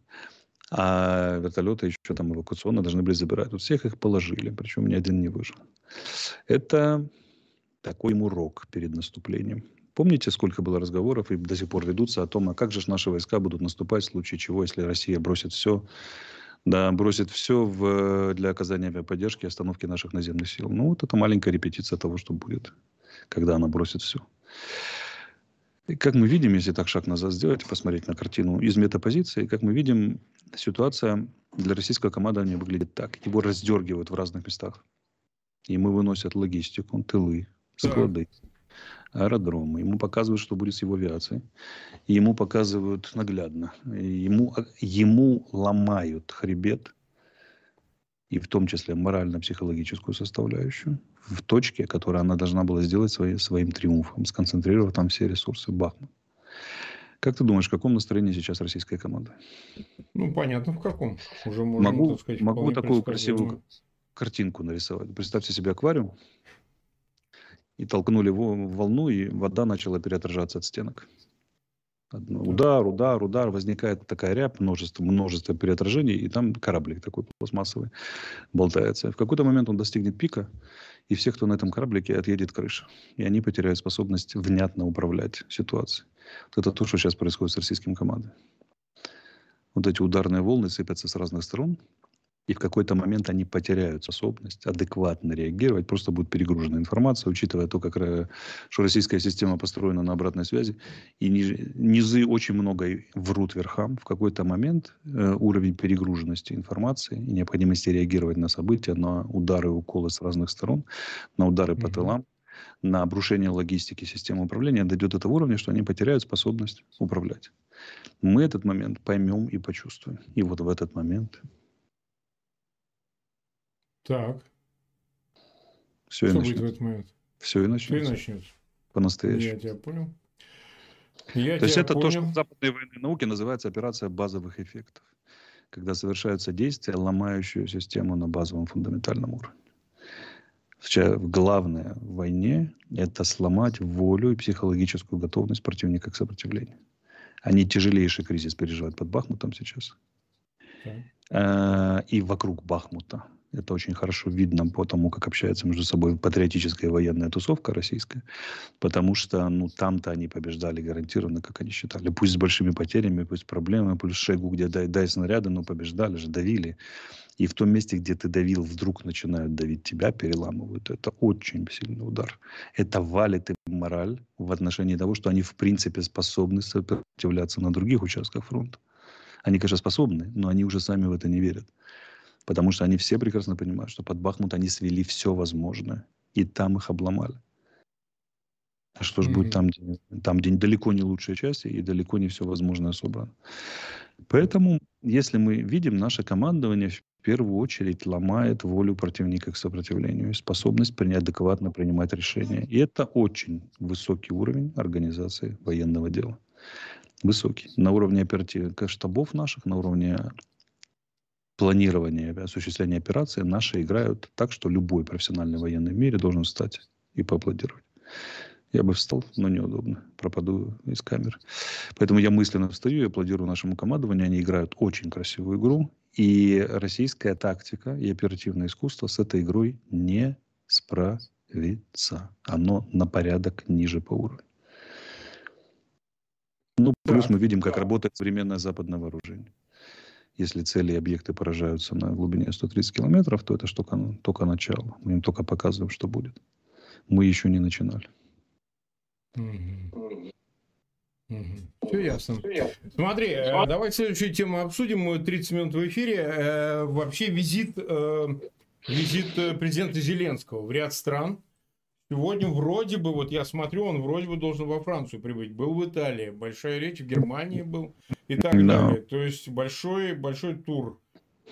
А вертолеты еще там эвакуационно должны были забирать. Вот всех их положили, причем ни один не выжил. Это такой урок перед наступлением. Помните, сколько было разговоров и до сих пор ведутся о том, а как же наши войска будут наступать в случае чего, если Россия бросит все, да, бросит все в, для оказания авиаподдержки и остановки наших наземных сил. Ну, вот это маленькая репетиция того, что будет, когда она бросит все. И как мы видим, если так шаг назад сделать, посмотреть на картину из метапозиции, как мы видим, ситуация для российского командования выглядит так. Его раздергивают в разных местах. Ему выносят логистику, тылы, склады, аэродромы. Ему показывают, что будет с его авиацией. Ему показывают наглядно. Ему, ему ломают хребет и в том числе морально-психологическую составляющую, в точке, которую она должна была сделать своей, своим триумфом, сконцентрировав там все ресурсы Бахмут. Как ты думаешь, в каком настроении сейчас российская команда? Ну, понятно, в каком. Уже можно, могу, так сказать, могу такую красивую картинку нарисовать. Представьте себе аквариум, и толкнули волну, и вода начала переотражаться от стенок. Удар, удар, удар, возникает такая рябь, множество, множество переотражений, и там кораблик такой пластмассовый болтается. В какой-то момент он достигнет пика, и все, кто на этом кораблике, отъедет крыша. И они потеряют способность внятно управлять ситуацией. Вот это то, что сейчас происходит с российским командой. Вот эти ударные волны сыпятся с разных сторон, и в какой-то момент они потеряют способность адекватно реагировать, просто будет перегружена информация, учитывая то, как, что российская система построена на обратной связи, и низы очень много врут верхам. В какой-то момент э, уровень перегруженности информации и необходимости реагировать на события, на удары и уколы с разных сторон, на удары по тылам, на обрушение логистики системы управления дойдет до того уровня, что они потеряют способность управлять. Мы этот момент поймем и почувствуем. И вот в этот момент так. Все Что и будет в этот момент? Все и начнется. Все и начнется. По-настоящему. Я тебя понял. Я то есть это понял. то, что в западной военной науке называется операция базовых эффектов. Когда совершаются действия, ломающие систему на базовом фундаментальном уровне. Главное в войне – это сломать волю и психологическую готовность противника к сопротивлению. Они тяжелейший кризис переживают под Бахмутом сейчас. Да. Э, и вокруг Бахмута. Это очень хорошо видно по тому, как общается между собой патриотическая военная тусовка российская. Потому что ну, там-то они побеждали гарантированно, как они считали. Пусть с большими потерями, пусть проблемы, плюс Шойгу, где дай, дай снаряды, но побеждали же, давили. И в том месте, где ты давил, вдруг начинают давить тебя, переламывают. Это очень сильный удар. Это валит им мораль в отношении того, что они в принципе способны сопротивляться на других участках фронта. Они, конечно, способны, но они уже сами в это не верят. Потому что они все прекрасно понимают, что под Бахмут они свели все возможное. И там их обломали. А что mm-hmm. будет там, где, там, где далеко не лучшая часть и далеко не все возможное собрано. Поэтому, если мы видим, наше командование в первую очередь ломает волю противника к сопротивлению и способность адекватно принимать решения. И это очень высокий уровень организации военного дела. Высокий. На уровне оперативных штабов наших, на уровне планирования, осуществления операции наши играют так, что любой профессиональный военный в мире должен встать и поаплодировать. Я бы встал, но неудобно. Пропаду из камеры. Поэтому я мысленно встаю и аплодирую нашему командованию. Они играют очень красивую игру. И российская тактика и оперативное искусство с этой игрой не справится. Оно на порядок ниже по уровню. Ну, плюс мы видим, как работает современное западное вооружение. Если цели и объекты поражаются на глубине 130 километров, то это только, только начало. Мы им только показываем, что будет. Мы еще не начинали. Все ясно. Смотри, э, давай следующую тему обсудим. Мы 30 минут в эфире. Э, вообще визит, э, визит президента Зеленского в ряд стран. Сегодня вроде бы, вот я смотрю, он вроде бы должен во Францию прибыть. Был в Италии, большая речь в Германии был и так no. далее. То есть большой, большой тур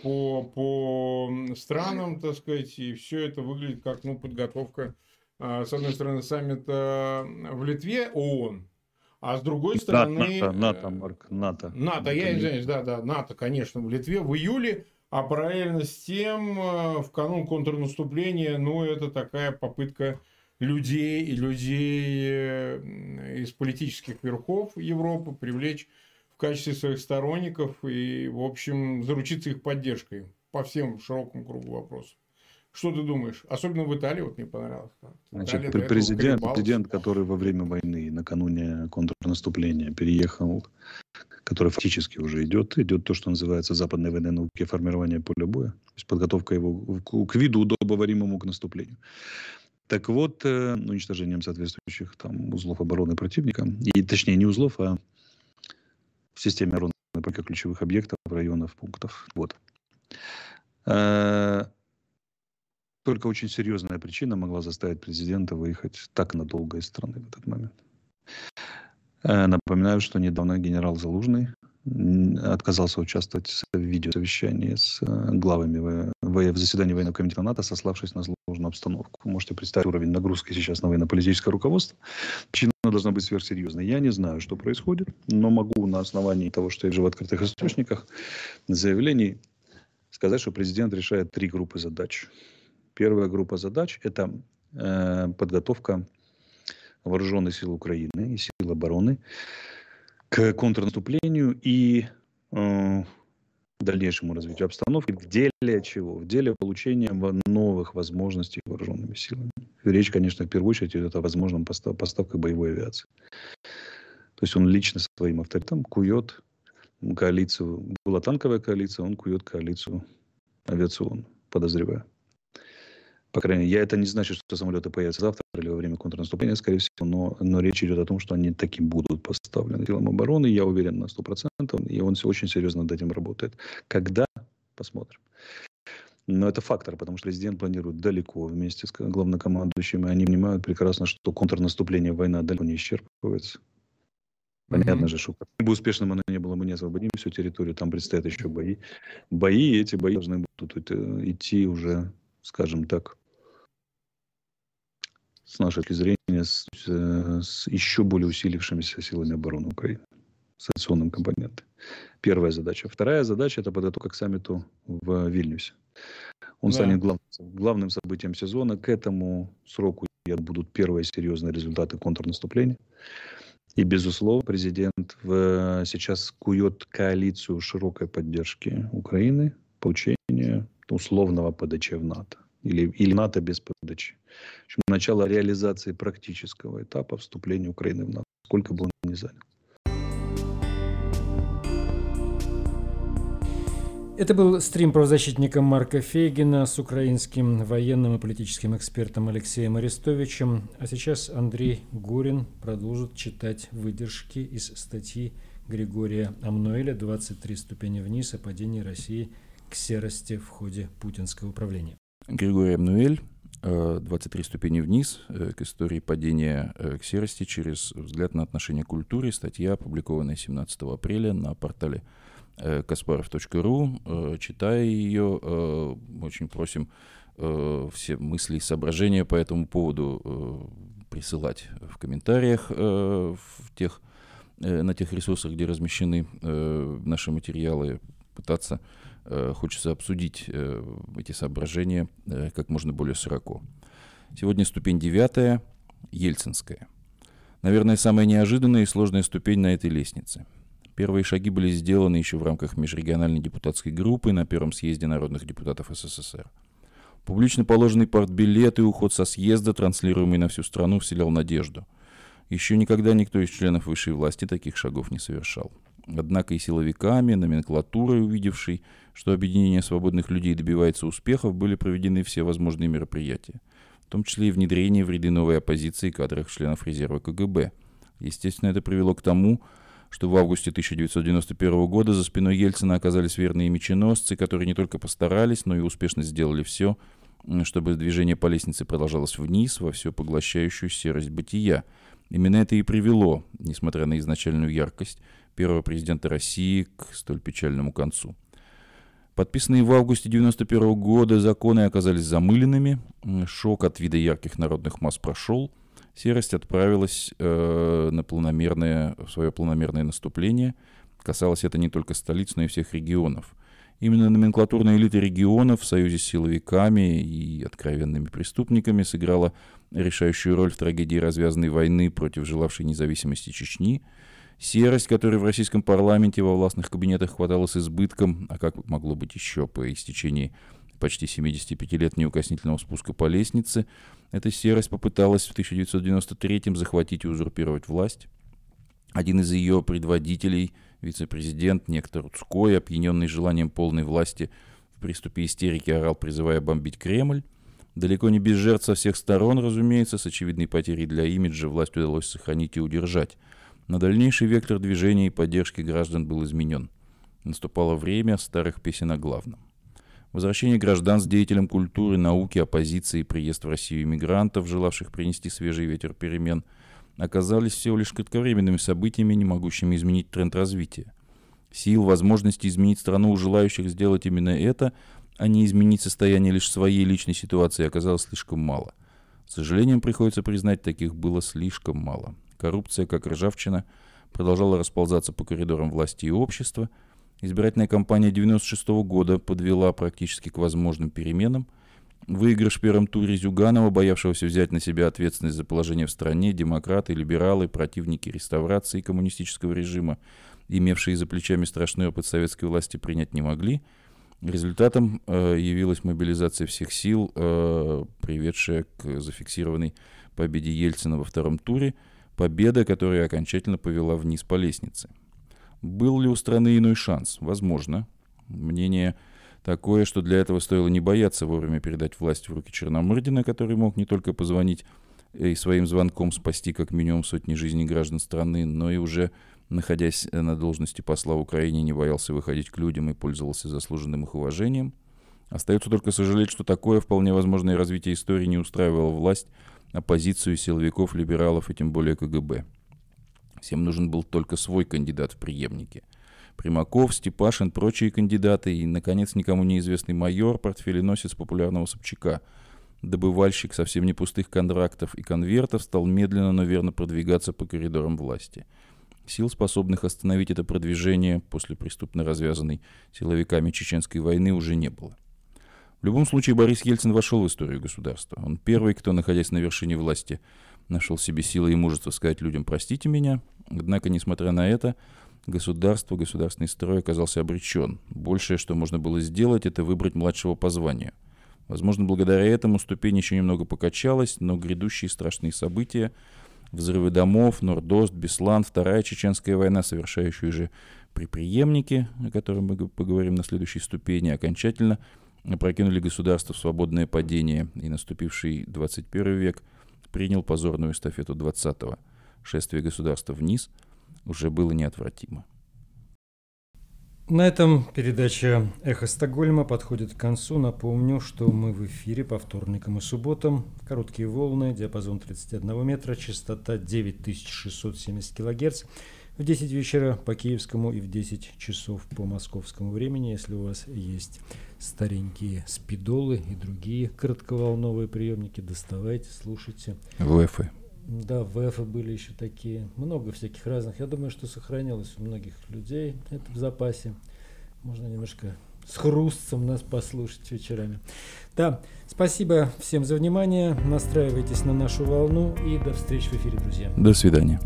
по, по странам, так сказать, и все это выглядит как ну, подготовка, с одной стороны, саммита в Литве, ООН, а с другой стороны... НАТО, НАТО, Марк, НАТО. НАТО, я извиняюсь, да, да, НАТО, конечно, в Литве в июле, а параллельно с тем э, в канун контрнаступления, ну, это такая попытка людей и людей э, из политических верхов Европы привлечь качестве своих сторонников и, в общем, заручиться их поддержкой по всем широкому кругу вопросов. Что ты думаешь? Особенно в Италии вот мне понравилось. Значит, Италия президент, президент, который во время войны, накануне контрнаступления переехал, который фактически уже идет, идет то, что называется западной военной науки формирование поля боя, то есть подготовка его к виду удобоваримому к наступлению. Так вот, э, уничтожением соответствующих там узлов обороны противника, и точнее не узлов, а в системе обороны ключевых объектов, районов, пунктов. Вот. Э, только очень серьезная причина могла заставить президента выехать так надолго из страны в этот момент. Э, напоминаю, что недавно генерал Залужный отказался участвовать в видеосовещании с э, главами в, заседании военного комитета НАТО, сославшись на сложную обстановку. Можете представить уровень нагрузки сейчас на военно-политическое руководство. Причина должна быть сверхсерьезной. Я не знаю, что происходит, но могу на основании того, что я вижу в открытых источниках, заявлений, сказать, что президент решает три группы задач. Первая группа задач – это э, подготовка вооруженных сил Украины и сил обороны к контрнаступлению и э, дальнейшему развитию обстановки в деле чего? В деле получения новых возможностей вооруженными силами. Речь, конечно, в первую очередь идет о возможном постав, поставке боевой авиации. То есть он лично своим авторитетом кует коалицию. Была танковая коалиция, он кует коалицию авиационную, подозреваю. По крайней мере, я это не значит, что самолеты появятся завтра или во время контрнаступления, скорее всего, но, но речь идет о том, что они таким будут поставлены силам обороны, я уверен на 100%, и он очень серьезно над этим работает. Когда? Посмотрим. Но это фактор, потому что президент планирует далеко вместе с главнокомандующим, и они понимают прекрасно, что контрнаступление, война далеко не исчерпывается. Понятно mm-hmm. же, что как бы успешным оно не было, мы не освободим всю территорию, там предстоят еще бои. Бои, эти бои должны будут идти уже, скажем так, с нашей точки зрения, с, с еще более усилившимися силами обороны Украины, с авиационным компонентом. Первая задача. Вторая задача – это подготовка к саммиту в Вильнюсе. Он да. станет главным, главным событием сезона. К этому сроку будут первые серьезные результаты контрнаступления. И, безусловно, президент в, сейчас кует коалицию широкой поддержки Украины, получения условного ПДЧ в НАТО или, или НАТО без ПДЧ. В общем, начало реализации практического этапа вступления Украины в НАТО, сколько бы он ни занял. Это был стрим правозащитника Марка Фейгина с украинским военным и политическим экспертом Алексеем Арестовичем. А сейчас Андрей Гурин продолжит читать выдержки из статьи Григория Амноэля «23 ступени вниз о падении России к серости в ходе путинского управления». Григорий Амнуэль, 23 ступени вниз, э, к истории падения э, к серости через взгляд на отношение к культуре. Статья, опубликованная 17 апреля на портале э, kasparov.ru. Читая ее, очень просим все мысли и соображения по этому поводу присылать в комментариях в тех, на тех ресурсах, где размещены наши материалы, пытаться Э, хочется обсудить э, эти соображения э, как можно более широко. Сегодня ступень девятая, Ельцинская. Наверное, самая неожиданная и сложная ступень на этой лестнице. Первые шаги были сделаны еще в рамках межрегиональной депутатской группы на Первом съезде народных депутатов СССР. Публично положенный партбилет и уход со съезда, транслируемый на всю страну, вселял надежду. Еще никогда никто из членов высшей власти таких шагов не совершал. Однако и силовиками, номенклатурой, увидевшей, что объединение свободных людей добивается успехов, были проведены все возможные мероприятия, в том числе и внедрение в ряды новой оппозиции кадров членов резерва КГБ. Естественно, это привело к тому, что в августе 1991 года за спиной Ельцина оказались верные меченосцы, которые не только постарались, но и успешно сделали все, чтобы движение по лестнице продолжалось вниз во все поглощающую серость бытия. Именно это и привело, несмотря на изначальную яркость, первого президента России к столь печальному концу. Подписанные в августе 1991 года законы оказались замыленными, шок от вида ярких народных масс прошел, серость отправилась э, на планомерное, в свое планомерное наступление. Касалось это не только столиц, но и всех регионов. Именно номенклатурная элита регионов в союзе с силовиками и откровенными преступниками сыграла решающую роль в трагедии развязанной войны против желавшей независимости Чечни – Серость, которой в российском парламенте во властных кабинетах хватало с избытком, а как могло быть еще по истечении почти 75 лет неукоснительного спуска по лестнице, эта серость попыталась в 1993-м захватить и узурпировать власть. Один из ее предводителей, вице-президент, некто Рудской, опьяненный желанием полной власти, в приступе истерики орал, призывая бомбить Кремль. Далеко не без жертв со всех сторон, разумеется, с очевидной потерей для имиджа власть удалось сохранить и удержать – но дальнейший вектор движения и поддержки граждан был изменен. Наступало время старых песен о главном. Возвращение граждан с деятелем культуры, науки, оппозиции, приезд в Россию иммигрантов, желавших принести свежий ветер перемен, оказались всего лишь кратковременными событиями, не могущими изменить тренд развития. Сил, возможности изменить страну у желающих сделать именно это, а не изменить состояние лишь своей личной ситуации, оказалось слишком мало. С сожалением приходится признать, таких было слишком мало. Коррупция, как ржавчина, продолжала расползаться по коридорам власти и общества. Избирательная кампания 1996 года подвела практически к возможным переменам. Выигрыш в первом туре Зюганова, боявшегося взять на себя ответственность за положение в стране, демократы, либералы, противники реставрации коммунистического режима, имевшие за плечами страшный опыт советской власти, принять не могли. Результатом э, явилась мобилизация всех сил, э, приведшая к зафиксированной победе Ельцина во втором туре – Победа, которая окончательно повела вниз по лестнице. Был ли у страны иной шанс? Возможно. Мнение такое, что для этого стоило не бояться вовремя передать власть в руки Черномырдина, который мог не только позвонить и своим звонком спасти как минимум сотни жизней граждан страны, но и уже, находясь на должности посла в Украине, не боялся выходить к людям и пользовался заслуженным их уважением. Остается только сожалеть, что такое вполне возможное развитие истории не устраивало власть, оппозицию силовиков, либералов и тем более КГБ. Всем нужен был только свой кандидат в преемнике. Примаков, Степашин, прочие кандидаты и, наконец, никому неизвестный майор, портфеленосец популярного Собчака. Добывальщик совсем не пустых контрактов и конвертов стал медленно, но верно продвигаться по коридорам власти. Сил, способных остановить это продвижение после преступно развязанной силовиками чеченской войны, уже не было. В любом случае, Борис Ельцин вошел в историю государства. Он первый, кто, находясь на вершине власти, нашел в себе силы и мужество сказать людям «простите меня». Однако, несмотря на это, государство, государственный строй оказался обречен. Большее, что можно было сделать, это выбрать младшего по званию. Возможно, благодаря этому ступень еще немного покачалась, но грядущие страшные события, взрывы домов, Нордост, Беслан, Вторая Чеченская война, совершающая же при преемнике, о котором мы поговорим на следующей ступени, окончательно – опрокинули государство в свободное падение, и наступивший 21 век принял позорную эстафету 20-го. Шествие государства вниз уже было неотвратимо. На этом передача «Эхо Стокгольма» подходит к концу. Напомню, что мы в эфире по вторникам и субботам. Короткие волны, диапазон 31 метра, частота 9670 килогерц в 10 вечера по киевскому и в 10 часов по московскому времени, если у вас есть старенькие спидолы и другие коротковолновые приемники, доставайте, слушайте. ВФ. Да, ВФ были еще такие, много всяких разных. Я думаю, что сохранилось у многих людей это в запасе. Можно немножко с хрустцем нас послушать вечерами. Да, спасибо всем за внимание. Настраивайтесь на нашу волну и до встречи в эфире, друзья. До свидания.